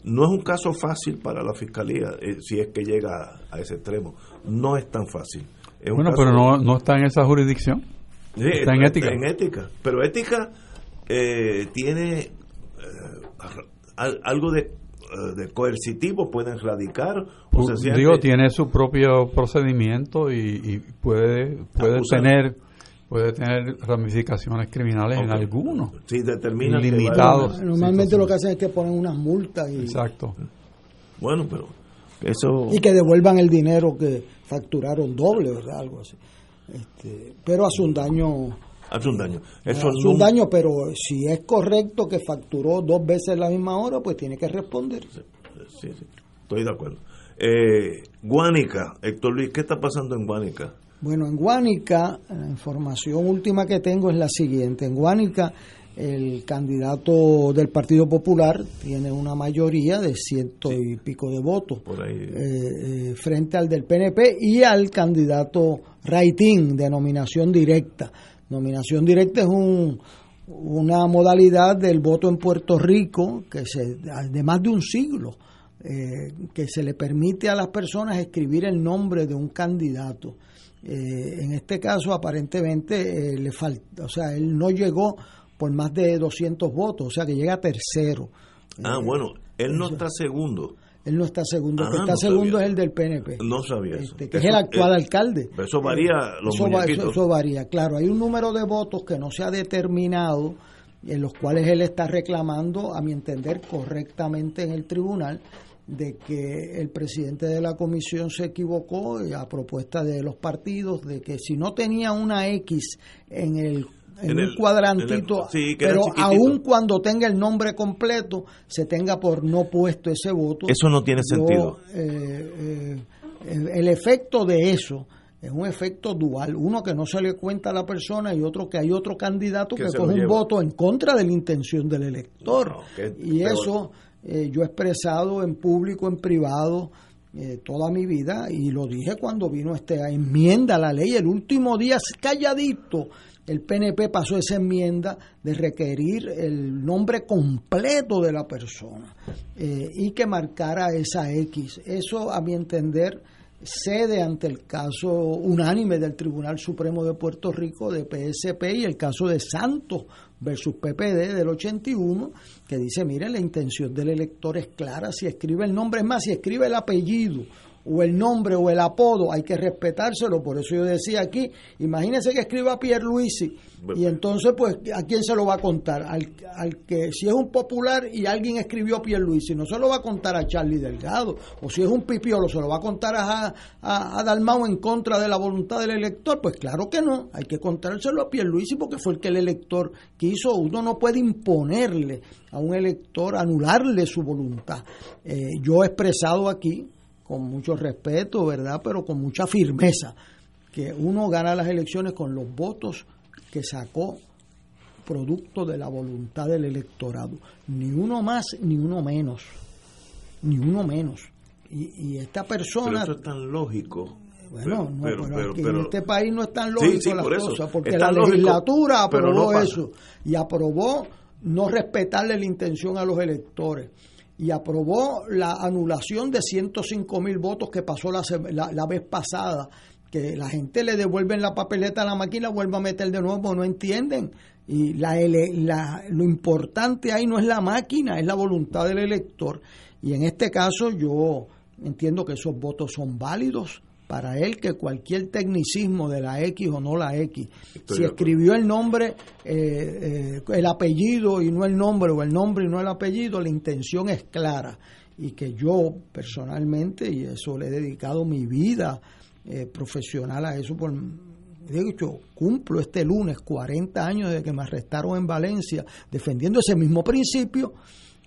No es un caso fácil para la fiscalía, eh, si es que llega a ese extremo. No es tan fácil. Es Bueno, pero no, no está en esa jurisdicción. Sí, está en ética. en ética. Pero ética eh, tiene eh, al- algo de, eh, de coercitivo, pueden radicar o Uh, sencillamente- Digo, tiene su propio procedimiento y, y puede puede Acusar. tener puede tener ramificaciones criminales en algunos. Sí, determina que limitados. Normalmente lo que hacen es que ponen unas multas y, Exacto. Bueno, pero eso y que devuelvan el dinero que facturaron doble, ¿verdad? Algo así. Este, pero hace un daño. hace un daño. Eso hace un nunca- daño, pero si es correcto que facturó dos veces la misma hora, pues tiene que responder. Sí, sí, estoy de acuerdo. Eh, Guánica, Héctor Luis, ¿qué está pasando en Guánica? Bueno, en Guánica, la información última que tengo es la siguiente. En Guánica, el candidato del Partido Popular tiene una mayoría de ciento y pico de votos Por ahí. eh, eh, frente al del PNP y al candidato Raitín de nominación directa. Nominación directa es un, una modalidad del voto en Puerto Rico que se de más de un siglo eh, que se le permite a las personas escribir el nombre de un candidato. Eh, en este caso, aparentemente, eh, le falta, o sea, él no llegó por más de 200 votos, o sea, que llega tercero. Ah, bueno, él no está segundo. Él no está segundo, el que Ah, está no segundo sabía. es el del PNP. No sabía eso. Este, que es Eso- el actual eh, alcalde. eso varía los eso, va- muñequitos. eso- eso varía, claro. Hay un número de votos que no se ha determinado, en los cuales él está reclamando, a mi entender, correctamente en el tribunal, de que el presidente de la comisión se equivocó y a propuesta de los partidos, de que si no tenía una X en el en, En un el- cuadrantito, en el- sí, que era pero aún cuando tenga el nombre completo, se tenga por no puesto ese voto. Eso no tiene Yo, sentido. eh, eh, el, el efecto de eso es un efecto dual, uno que no se le cuenta a la persona y otro que hay otro candidato Que que coge un voto en contra de la intención del elector. No, y peor. eso eh, yo he expresado en público, en privado, eh, toda mi vida y lo dije cuando vino esta enmienda a la ley. El último día, calladito, el PNP pasó esa enmienda de requerir el nombre completo de la persona eh, y que marcara esa X. Eso, a mi entender, cede ante el caso unánime del Tribunal Supremo de Puerto Rico de PSP y el caso de Santos versus PPD del 81, que dice, mire, la intención del elector es clara, si escribe el nombre, es más, si escribe el apellido o el nombre o el apodo, hay que respetárselo. Por eso yo decía aquí, imagínense que escriba Pierluisi y entonces, pues, ¿a quién se lo va a contar? Al, al que, si es un popular y alguien escribió Pierluisi, no se lo va a contar a Charlie Delgado. O si es un pipiolo, se lo va a contar a, a, a Dalmau en contra de la voluntad del elector. Pues claro que no, hay que contárselo a Pierluisi porque fue el que el elector quiso. Uno no puede imponerle a un elector, anularle su voluntad. Eh, yo he expresado aquí, con mucho respeto, ¿verdad? Pero con mucha firmeza, que uno gana las elecciones con los votos que sacó producto de la voluntad del electorado. Ni uno más, ni uno menos. Ni uno menos. Y, y esta Pero persona... eso es tan lógico. Bueno, no, pero, pero pero- aquí pero- en este país no es tan Sí, lógico sí, las por eso. cosas, porque la lógico, legislatura no aprobó eso y aprobó no respetarle la intención a los electores y aprobó la anulación de 105 mil votos que pasó la, la, la vez pasada, que la gente le devuelven la papeleta a la máquina, vuelve a meter de nuevo, no entienden. Y la, la- lo importante ahí no es la máquina, es la voluntad del elector. Y en este caso yo entiendo que esos votos son válidos para él, que cualquier tecnicismo de la X o no la X, Estoy si escribió el nombre, eh, eh, el apellido y no el nombre, o el nombre y no el apellido, la intención es clara. Y que yo personalmente, y eso le he dedicado mi vida eh, profesional a eso, por, de hecho, cumplo este lunes 40 años desde que me arrestaron en Valencia, defendiendo ese mismo principio,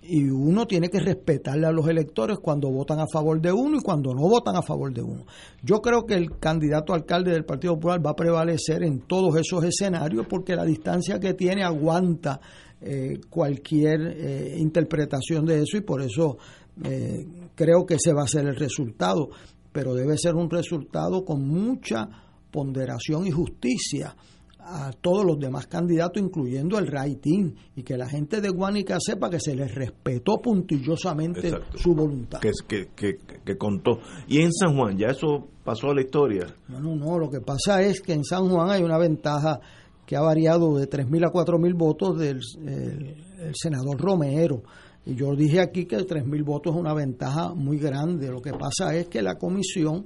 y uno tiene que respetarle a los electores cuando votan a favor de uno y cuando no votan a favor de uno. Yo creo que el candidato alcalde del Partido Popular va a prevalecer en todos esos escenarios porque la distancia que tiene aguanta eh, cualquier eh, interpretación de eso y por eso eh, creo que ese va a ser el resultado, pero debe ser un resultado con mucha ponderación y justicia a todos los demás candidatos, incluyendo el rating, y que la gente de Guánica sepa que se les respetó puntillosamente Exacto. su voluntad. que, que, que, que contó. Y en San Juan, ya eso pasó a la historia. No, no, no, lo que pasa es que en San Juan hay una ventaja que ha variado de 3.000 a 4.000 votos del el- el senador Romero. Y yo dije aquí que 3.000 votos es una ventaja muy grande. Lo que pasa es que la comisión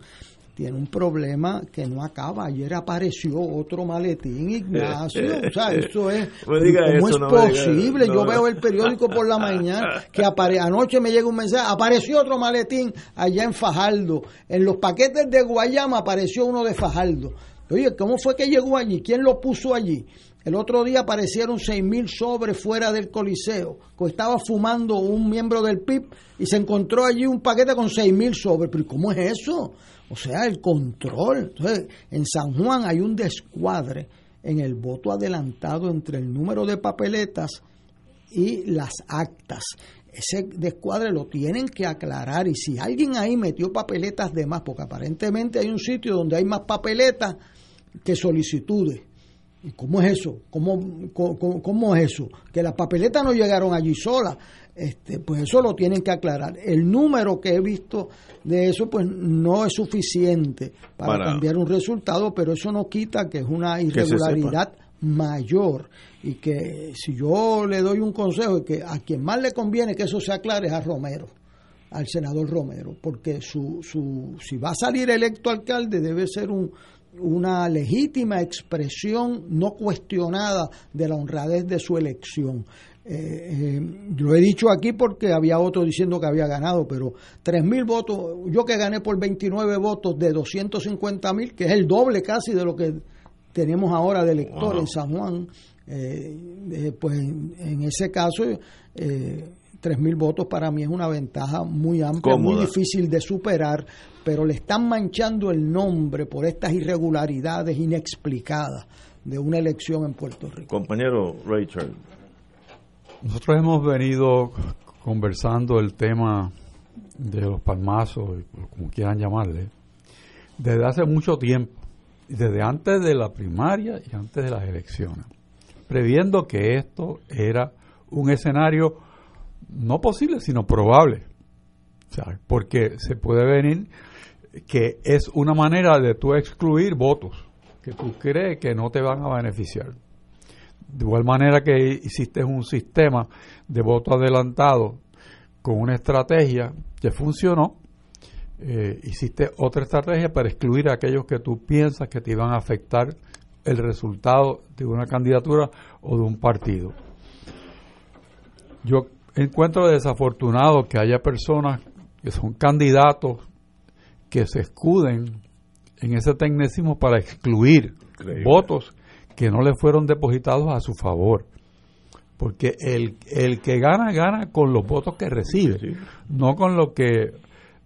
tiene un problema que no acaba. Ayer apareció otro maletín, Ignacio. (laughs) O sea, eso es. No ¿Cómo eso, es no posible? no. Yo veo el periódico por la mañana (laughs) que apare anoche me llega un mensaje. Apareció otro maletín allá en Fajardo. En los paquetes de Guayama apareció uno de Fajardo. Oye, ¿cómo fue que llegó allí? ¿Quién lo puso allí? El otro día aparecieron seis mil sobres fuera del Coliseo. que Estaba fumando un miembro del PIB y se encontró allí un paquete con seis mil sobres. Pero ¿y ¿cómo es eso? O sea, el control. En San Juan hay un descuadre en el voto adelantado entre el número de papeletas y las actas. Ese descuadre lo tienen que aclarar y si alguien ahí metió papeletas de más, porque aparentemente hay un sitio donde hay más papeletas que solicitudes. ¿Y cómo es eso? ¿Cómo, cómo, cómo es eso? Que las papeletas no llegaron allí solas. Este, pues eso lo tienen que aclarar. El número que he visto de eso, pues no es suficiente para, Para- cambiar un resultado, pero eso no quita que es una se irregularidad mayor. Y que si yo le doy un consejo es que a quien más le conviene que eso se aclare es a Romero al senador Romero porque su, su si va a salir electo alcalde debe ser un, una legítima expresión no cuestionada de la honradez de su elección Eh, eh, lo he dicho aquí porque había otro diciendo que había ganado, pero 3.000 votos, yo que gané por 29 votos de 250 mil, que es el doble casi de lo que tenemos ahora de elector Wow. en San Juan, eh, eh, pues en, ese caso, eh, 3.000 votos para mí es una ventaja muy amplia, muy difícil de superar, pero le están manchando el nombre por estas irregularidades inexplicadas de una elección en Puerto Rico. Compañero Rachel, Nosotros hemos venido conversando el tema de los palmazos, como quieran llamarle, desde hace mucho tiempo, desde antes de la primaria y antes de las elecciones, previendo que esto era un escenario no posible, sino probable. Porque se puede venir que es una manera de tú excluir votos que tú crees que no te van a beneficiar. De igual manera que hiciste un sistema de voto adelantado con una estrategia que funcionó, eh, hiciste otra estrategia para excluir a aquellos que tú piensas que te iban a afectar el resultado de una candidatura o de un partido. Yo encuentro desafortunado que haya personas que son candidatos que se escuden en ese tecnicismo para excluir Increíble. votos que no le fueron depositados a su favor. Porque el, el que gana, gana con los votos que recibe, no con lo que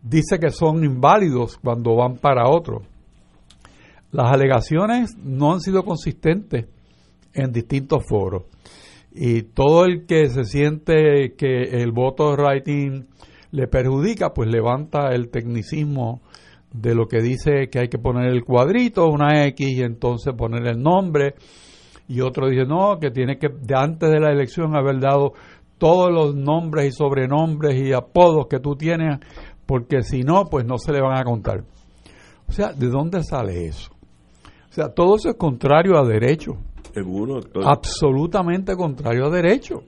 dice que son inválidos cuando van para otro. Las alegaciones no han sido consistentes en distintos foros. Y todo el que se siente que el voto writing le perjudica, pues levanta el tecnicismo de lo que dice que hay que poner el cuadrito, una X y entonces poner el nombre. Y otro dice, no, que tiene que, de antes de la elección, haber dado todos los nombres y sobrenombres y apodos que tú tienes, porque si no, pues no se le van a contar. O sea, ¿de dónde sale eso? O sea, todo eso es contrario a derecho. Seguro. Absolutamente contrario a derecho.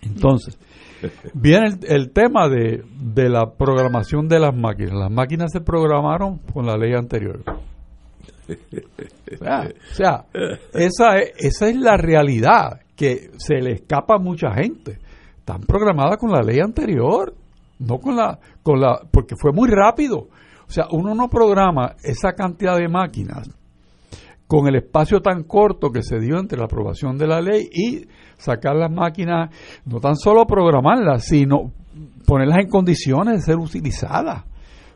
Entonces, viene el, tema de, de la programación de las máquinas. Las máquinas se programaron con la ley anterior. O sea, o sea, esa, es, esa es la realidad que se le escapa a mucha gente. Están programadas con la ley anterior, no con la, con la, porque fue muy rápido. O sea, uno no programa esa cantidad de máquinas con el espacio tan corto que se dio entre la aprobación de la ley y sacar las máquinas, no tan solo programarlas, sino ponerlas en condiciones de ser utilizadas.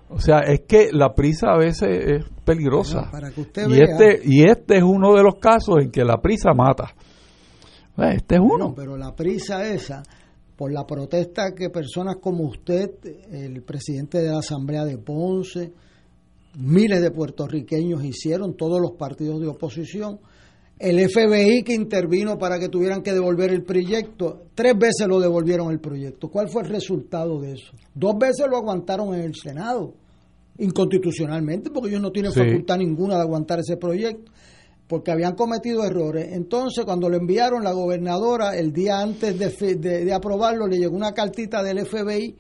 O sea, es que la prisa a veces es peligrosa. Bueno, para que usted y vea. este y este es uno de los casos en que la prisa mata. Este es uno. No, pero la prisa esa, por la protesta que personas como usted, el presidente de la Asamblea de Ponce, miles de puertorriqueños hicieron, todos los partidos de oposición, el FBI que intervino para que tuvieran que devolver el proyecto, tres veces lo devolvieron el proyecto. ¿Cuál fue el resultado de eso? Dos veces lo aguantaron en el Senado, inconstitucionalmente, porque ellos no tienen Sí. facultad ninguna de aguantar ese proyecto porque habían cometido errores. Entonces, cuando lo enviaron, la gobernadora, el día antes de- de aprobarlo, le llegó una cartita del FBI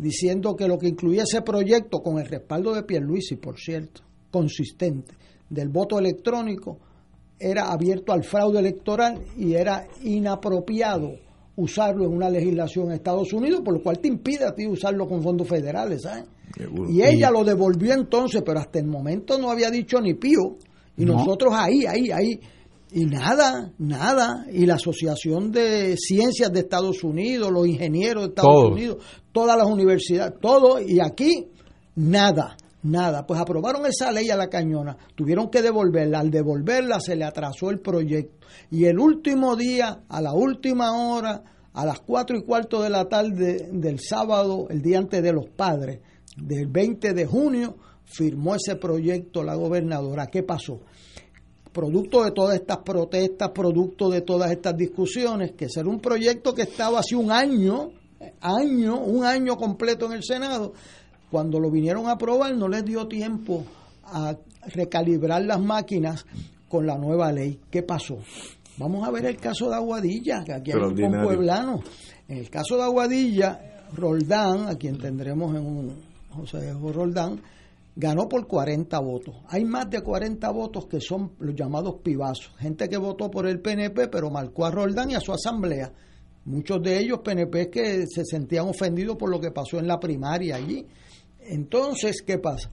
diciendo que lo que incluía ese proyecto, con el respaldo de Pierluisi, por cierto, consistente, del voto electrónico, era abierto al fraude electoral y era inapropiado usarlo en una legislación en Estados Unidos, por lo cual te impide a ti usarlo con fondos federales, ¿sabes? Y ella lo devolvió entonces, pero hasta el momento no había dicho ni pío. Y No. nosotros ahí, ahí, ahí. Y nada, nada. Y la Asociación de Ciencias de Estados Unidos, los ingenieros de Estados Todos. Unidos, todas las universidades, todo. Y aquí, nada, nada. Pues aprobaron esa ley a la cañona. Tuvieron que devolverla. Al devolverla se le atrasó el proyecto. Y el último día, a la última hora, a las cuatro y cuarto de la tarde del sábado, el día antes de los padres, del 20 de junio, firmó ese proyecto la gobernadora. ¿Qué pasó? Producto de todas estas protestas, producto de todas estas discusiones, que ser un proyecto que estaba hace un año, año, un año completo en el Senado, cuando lo vinieron a aprobar no les dio tiempo a recalibrar las máquinas con la nueva ley. ¿Qué pasó? Vamos a ver el caso de Aguadilla, que aquí hay un pueblano. En el caso de Aguadilla, Roldán, a quien tendremos en un José Roldán, ganó por 40 votos. Hay más de 40 votos que son los llamados pibazos, gente que votó por el PNP pero marcó a Roldán y a su asamblea. Muchos de ellos PNP que se sentían ofendidos por lo que pasó en la primaria allí. Entonces, ¿qué pasa?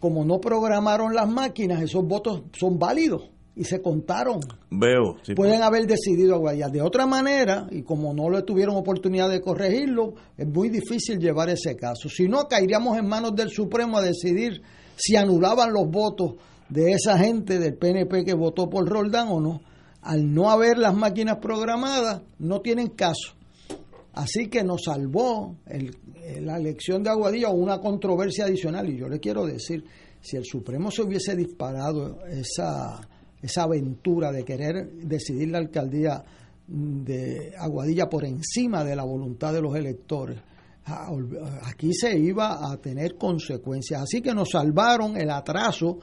Como no programaron las máquinas, esos votos son válidos y se contaron Veo. sí, pueden haber decidido Aguadilla. De otra manera, y como no le tuvieron oportunidad de corregirlo, es muy difícil llevar ese caso. Si no, caeríamos en manos del Supremo a decidir si anulaban los votos de esa gente del PNP que votó por Roldán o no. Al no haber las máquinas programadas, no tienen caso. Así que nos salvó el- la elección de Aguadilla una controversia adicional. Y yo le quiero decir, si el Supremo se hubiese disparado esa, esa aventura de querer decidir la alcaldía de Aguadilla por encima de la voluntad de los electores, aquí se iba a tener consecuencias. Así que nos salvaron el atraso,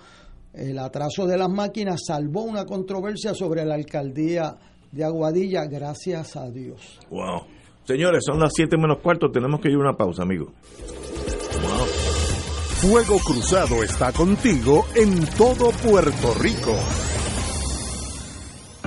el atraso de las máquinas salvó una controversia sobre la alcaldía de Aguadilla, gracias a Dios. Wow. Señores, son las 7 menos cuarto, tenemos que ir a una pausa, amigos. Wow. Fuego Cruzado está contigo en todo Puerto Rico.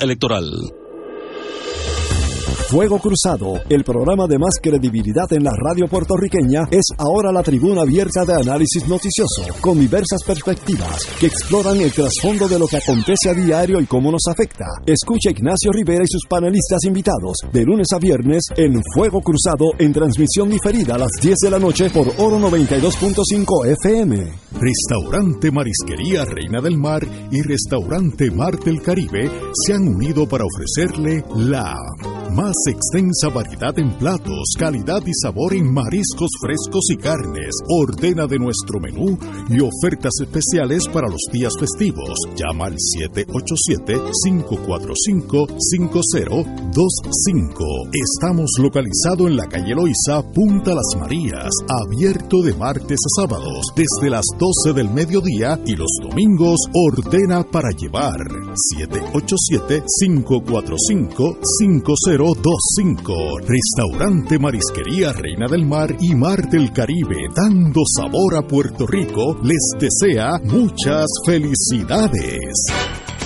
Electoral. Fuego Cruzado, el programa de más credibilidad en la radio puertorriqueña, es ahora la tribuna abierta de análisis noticioso, con diversas perspectivas que exploran el trasfondo de lo que acontece a diario y cómo nos afecta. Escucha Ignacio Rivera y sus panelistas invitados de lunes a viernes en Fuego Cruzado en transmisión diferida a las 10 de la noche por Oro 92.5 FM. Restaurante Marisquería Reina del Mar y Restaurante Mar del Caribe se han unido para ofrecerle la más extensa variedad en platos, calidad y sabor en mariscos frescos y carnes. Ordena de nuestro menú y ofertas especiales para los días festivos. Llama al 787-545-5025. Estamos localizados en la calle Loiza, Punta Las Marías, abierto de martes a sábados desde las 12 del mediodía y los domingos ordena para llevar. 787-545-5025. Restaurante Marisquería Reina del Mar y Mar del Caribe, dando sabor a Puerto Rico, les desea muchas felicidades.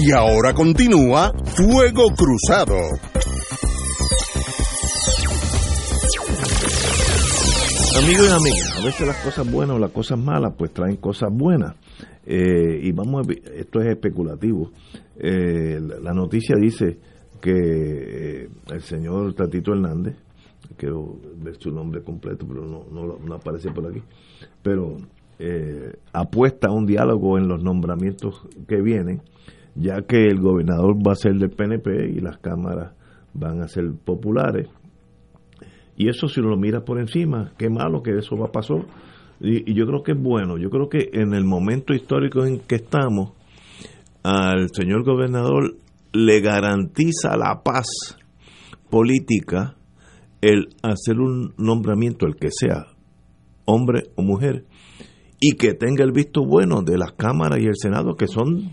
Y ahora continúa Fuego Cruzado. Amigos y amigas, a veces las cosas buenas o las cosas malas pues traen cosas buenas. Eh, y vamos a esto es especulativo. Eh, la, noticia dice que eh, el señor Tatito Hernández, quiero ver su nombre completo, pero no, no aparece por aquí, pero eh, apuesta a un diálogo en los nombramientos que vienen, ya que el gobernador va a ser del PNP y las cámaras van a ser populares. Y eso si uno lo mira por encima, qué malo que eso va a pasar. Y, y yo creo que es bueno, yo creo que en el momento histórico en que estamos, al señor gobernador le garantiza la paz política el hacer un nombramiento, el que sea, hombre o mujer, y que tenga el visto bueno de las cámaras y el Senado, que son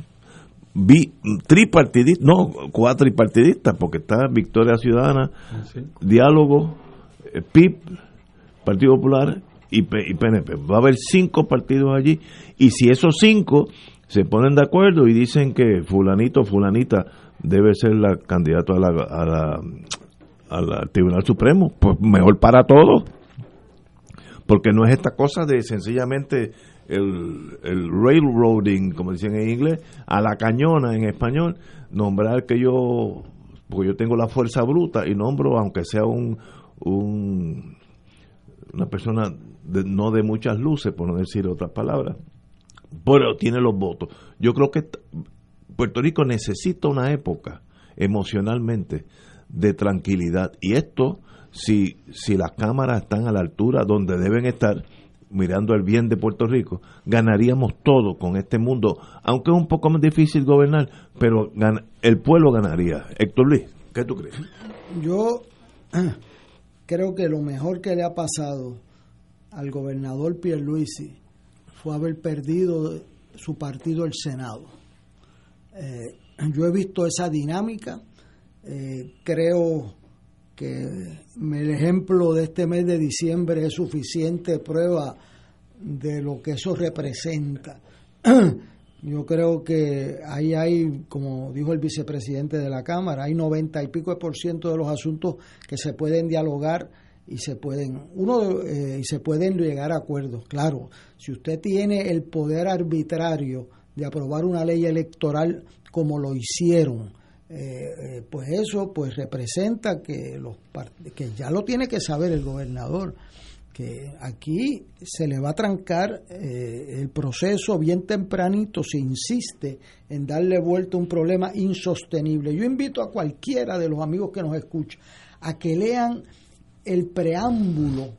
bi- tripartidistas, no, cuatripartidistas, porque está Victoria Ciudadana, Diálogo, eh, PIB, Partido Popular y, y PNP. Va a haber cinco partidos allí, y si esos cinco se ponen de acuerdo y dicen que fulanito fulanita debe ser la candidata a la, a la- Tribunal Supremo, pues mejor para todos porque no es esta cosa de sencillamente el, el railroading, como dicen en inglés, a la cañona en español, nombrar que yo, porque yo tengo la fuerza bruta y nombro, aunque sea un, un una persona de- no de muchas luces, por no decir otras palabras, pero tiene los votos. Yo creo que Puerto Rico necesita una época emocionalmente de tranquilidad y esto si si las cámaras están a la altura donde deben estar mirando el bien de Puerto Rico ganaríamos todo con este mundo aunque es un poco más difícil gobernar pero el pueblo ganaría Héctor Luis ¿qué tú crees? Yo (clears throat) creo que lo mejor que le ha pasado al gobernador Pierluisi fue haber perdido su partido el Senado. Eh, yo he visto esa dinámica, eh, creo que el ejemplo de este mes de diciembre es suficiente prueba de lo que eso representa. (clears throat) Yo creo que ahí hay, como dijo el vicepresidente de la Cámara, hay noventa y pico por ciento de los asuntos que se pueden dialogar y se pueden uno eh, y se pueden llegar a acuerdos claro si usted tiene el poder arbitrario de aprobar una ley electoral como lo hicieron eh, pues eso pues representa que los que ya lo tiene que saber el gobernador que aquí se le va a trancar eh, el proceso bien tempranito se insiste en darle vuelta a un problema insostenible. Yo invito a cualquiera de los amigos que nos escucha a que lean el preámbulo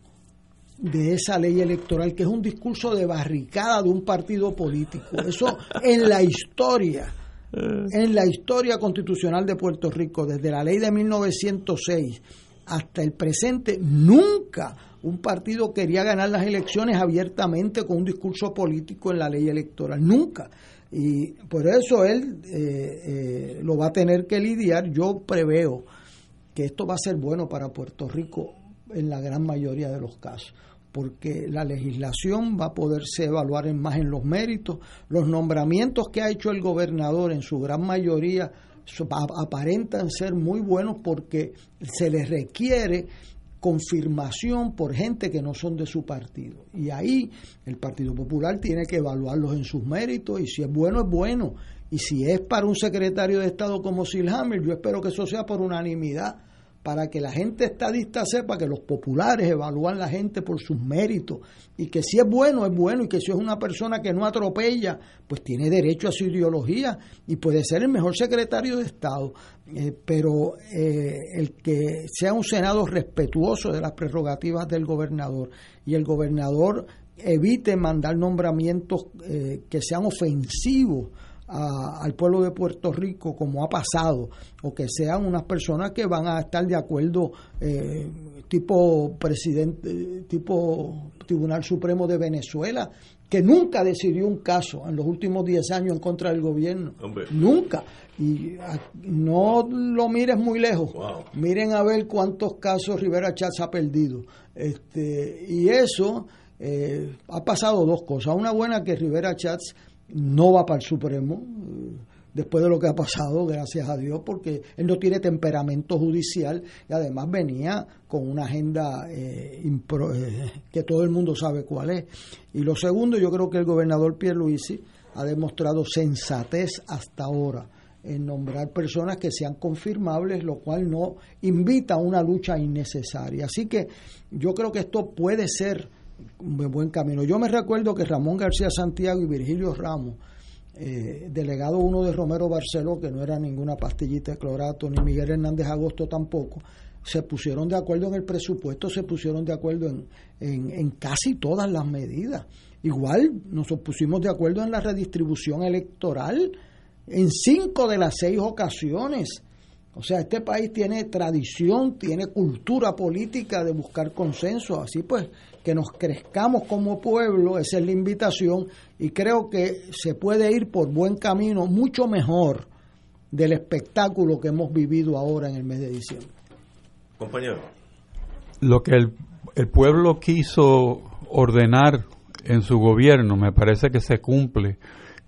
de esa ley electoral, que es un discurso de barricada de un partido político. Eso en la historia, en la historia constitucional de Puerto Rico, desde la ley de 1906 hasta el presente, nunca un partido quería ganar las elecciones abiertamente con un discurso político en la ley electoral, nunca. Y por eso él eh, eh, lo va a tener que lidiar. Yo preveo que esto va a ser bueno para Puerto Rico en la gran mayoría de los casos, porque la legislación va a poderse evaluar en más en los méritos, los nombramientos que ha hecho el gobernador en su gran mayoría aparentan ser muy buenos porque se les requiere confirmación por gente que no son de su partido. Y ahí el Partido Popular tiene que evaluarlos en sus méritos y si es bueno, es bueno. Y si es para un secretario de Estado como Silhammer, yo espero que eso sea por unanimidad, para que la gente estadista sepa que los populares evalúan la gente por sus méritos y que si es bueno, es bueno y que si es una persona que no atropella, pues tiene derecho a su ideología y puede ser el mejor secretario de Estado. Eh, pero eh, el que sea un Senado respetuoso de las prerrogativas del gobernador y el gobernador evite mandar nombramientos eh, que sean ofensivos a- al pueblo de Puerto Rico como ha pasado o que sean unas personas que van a estar de acuerdo eh, tipo presidente tipo Tribunal Supremo de Venezuela que nunca decidió un caso en los últimos 10 años en contra del gobierno. Hombre. nunca. Y a- no lo mires muy lejos. Miren a ver cuántos casos Rivera Chávez ha perdido. Este y eso eh, ha pasado dos cosas. Una buena que Rivera Chats no va para el Supremo eh, después de lo que ha pasado, gracias a Dios, porque él no tiene temperamento judicial y además venía con una agenda eh, impro- eh, que todo el mundo sabe cuál es. Y lo segundo, yo creo que el gobernador Pierluisi ha demostrado sensatez hasta ahora en nombrar personas que sean confirmables, lo cual no invita a una lucha innecesaria. Así que yo creo que esto puede ser un buen camino. Yo me recuerdo que Ramón García Santiago y Virgilio Ramos, eh, delegado uno de Romero Barceló, que no era ninguna pastillita de clorato, ni Miguel Hernández Agosto tampoco, se pusieron de acuerdo en el presupuesto, se pusieron de acuerdo en, en, en casi todas las medidas. Igual nos pusimos de acuerdo en la redistribución electoral en cinco de las seis ocasiones. O sea, este país tiene tradición, tiene cultura política de buscar consenso. Así pues, que nos crezcamos como pueblo, esa es la invitación. Y creo que se puede ir por buen camino, mucho mejor del espectáculo que hemos vivido ahora en el mes de diciembre. Compañero. Lo que el, el pueblo quiso ordenar en su gobierno me parece que se cumple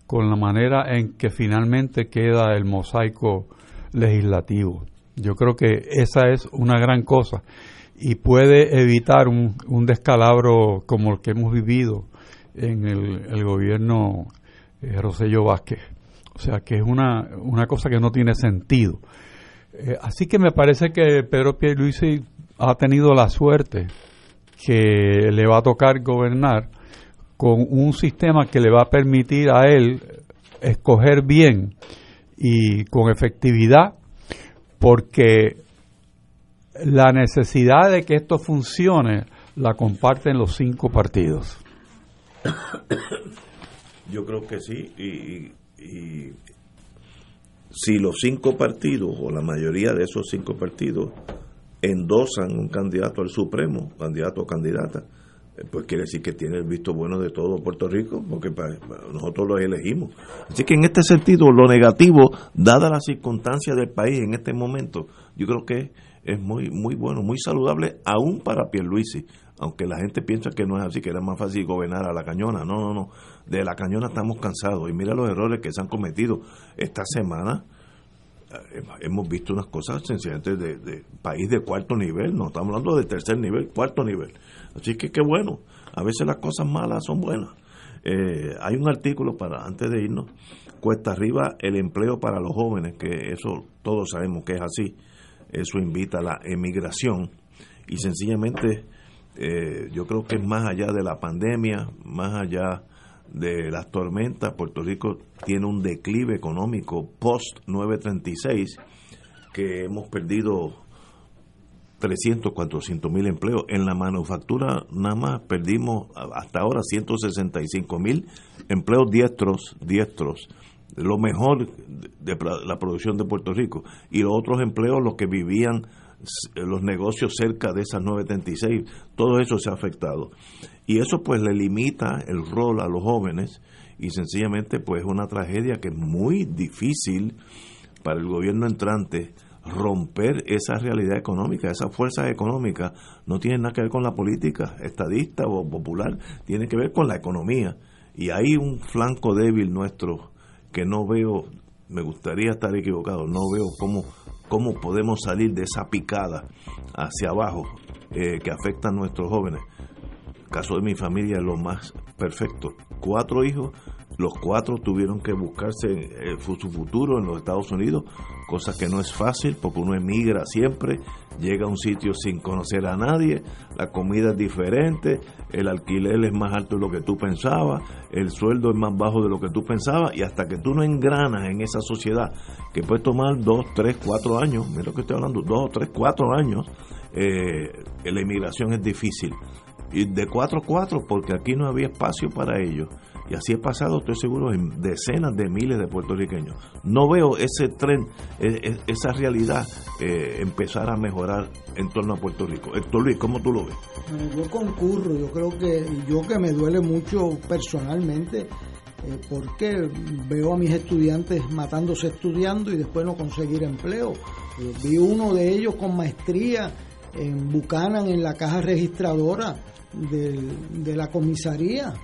con la manera en que finalmente queda el mosaico legislativo. Yo creo que esa es una gran cosa y puede evitar un, un descalabro como el que hemos vivido en el, el gobierno eh, Rosello Vázquez. O sea, que es una, una cosa que no tiene sentido. Eh, así que me parece que Pedro Pierluisi ha tenido la suerte que le va a tocar gobernar con un sistema que le va a permitir a él escoger bien y con efectividad porque la necesidad de que esto funcione la comparten los cinco partidos. (coughs) Yo creo que sí. Y, y si los cinco partidos, o la mayoría de esos cinco partidos, endosan un candidato al Supremo, candidato o candidata, pues quiere decir que tiene el visto bueno de todo Puerto Rico, porque nosotros los elegimos. Así que en este sentido, lo negativo, dada la circunstancia del país en este momento, yo creo que es muy muy bueno, muy saludable, aún para Pierluisi, aunque la gente piensa que no es así, que era más fácil gobernar a la cañona. No, no, no. De la cañona estamos cansados. Y mira los errores que se han cometido esta semana. Eh, hemos visto unas cosas sencillamente de, país de cuarto nivel, no estamos hablando de tercer nivel, cuarto nivel. Así que qué bueno, a veces las cosas malas son buenas. Eh, hay un artículo para, antes de irnos, cuesta arriba el empleo para los jóvenes, que eso todos sabemos que es así, eso invita a la emigración y sencillamente eh, yo creo que es más allá de la pandemia, más allá de las tormentas, Puerto Rico tiene un declive económico post 936 que hemos perdido 300, 400 mil empleos. En la manufactura nada más perdimos hasta ahora 165 mil empleos diestros, diestros, lo mejor de la producción de Puerto Rico. Y los otros empleos, los que vivían los negocios cerca de esas 936, todo eso se ha afectado. Y eso pues le limita el rol a los jóvenes y sencillamente pues es una tragedia que es muy difícil para el gobierno entrante romper esa realidad económica, esas fuerzas económicas no tienen nada que ver con la política estadista o popular, tiene que ver con la economía. Y hay un flanco débil nuestro que no veo, me gustaría estar equivocado, no veo cómo, cómo podemos salir de esa picada hacia abajo eh, que afecta a nuestros jóvenes. Caso de mi familia lo más perfecto. Cuatro hijos, los cuatro tuvieron que buscarse eh, su futuro en los Estados Unidos, cosa que no es fácil porque uno emigra siempre, llega a un sitio sin conocer a nadie, la comida es diferente, el alquiler es más alto de lo que tú pensabas, el sueldo es más bajo de lo que tú pensabas y hasta que tú no engranas en esa sociedad, que puede tomar dos, tres, cuatro años, mira lo que estoy hablando, dos, tres, cuatro años, eh, la inmigración es difícil. Y de cuatro a cuatro, porque aquí no había espacio para ellos. Y así he pasado, estoy seguro, en decenas de miles de puertorriqueños. No veo ese tren, e- e- esa realidad eh, empezar a mejorar en torno a Puerto Rico. Héctor Luis, ¿cómo tú lo ves? Eh, Yo concurro, yo creo que yo que me duele mucho personalmente eh, porque veo a mis estudiantes matándose estudiando y después no conseguir empleo. Eh, vi uno de ellos con maestría en Buchanan en la caja registradora de la comisaría.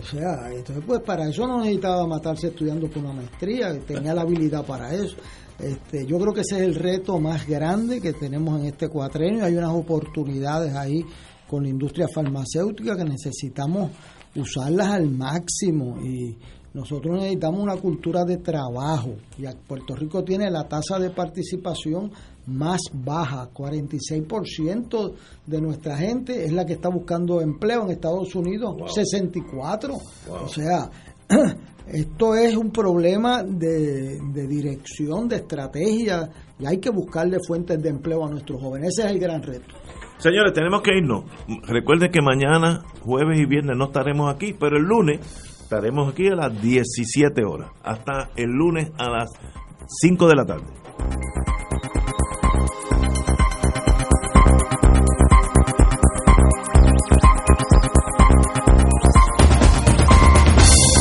O sea, entonces pues para eso no necesitaba matarse estudiando por una maestría, tenía la habilidad para eso. Este, yo creo que ese es el reto más grande que tenemos en este cuatrenio. Hay unas oportunidades ahí con la industria farmacéutica que necesitamos usarlas al máximo y nosotros necesitamos una cultura de trabajo y Puerto Rico tiene la tasa de participación más baja, 46% de nuestra gente es la que está buscando empleo en Estados Unidos, 64. O sea, (clears throat) esto es un problema de, de dirección, de estrategia y hay que buscarle fuentes de empleo a nuestros jóvenes. Ese es el gran reto. Señores, tenemos que irnos. Recuerden que mañana, jueves y viernes no estaremos aquí, pero el lunes estaremos aquí a las 17 horas. Hasta el lunes a las 5 de la tarde.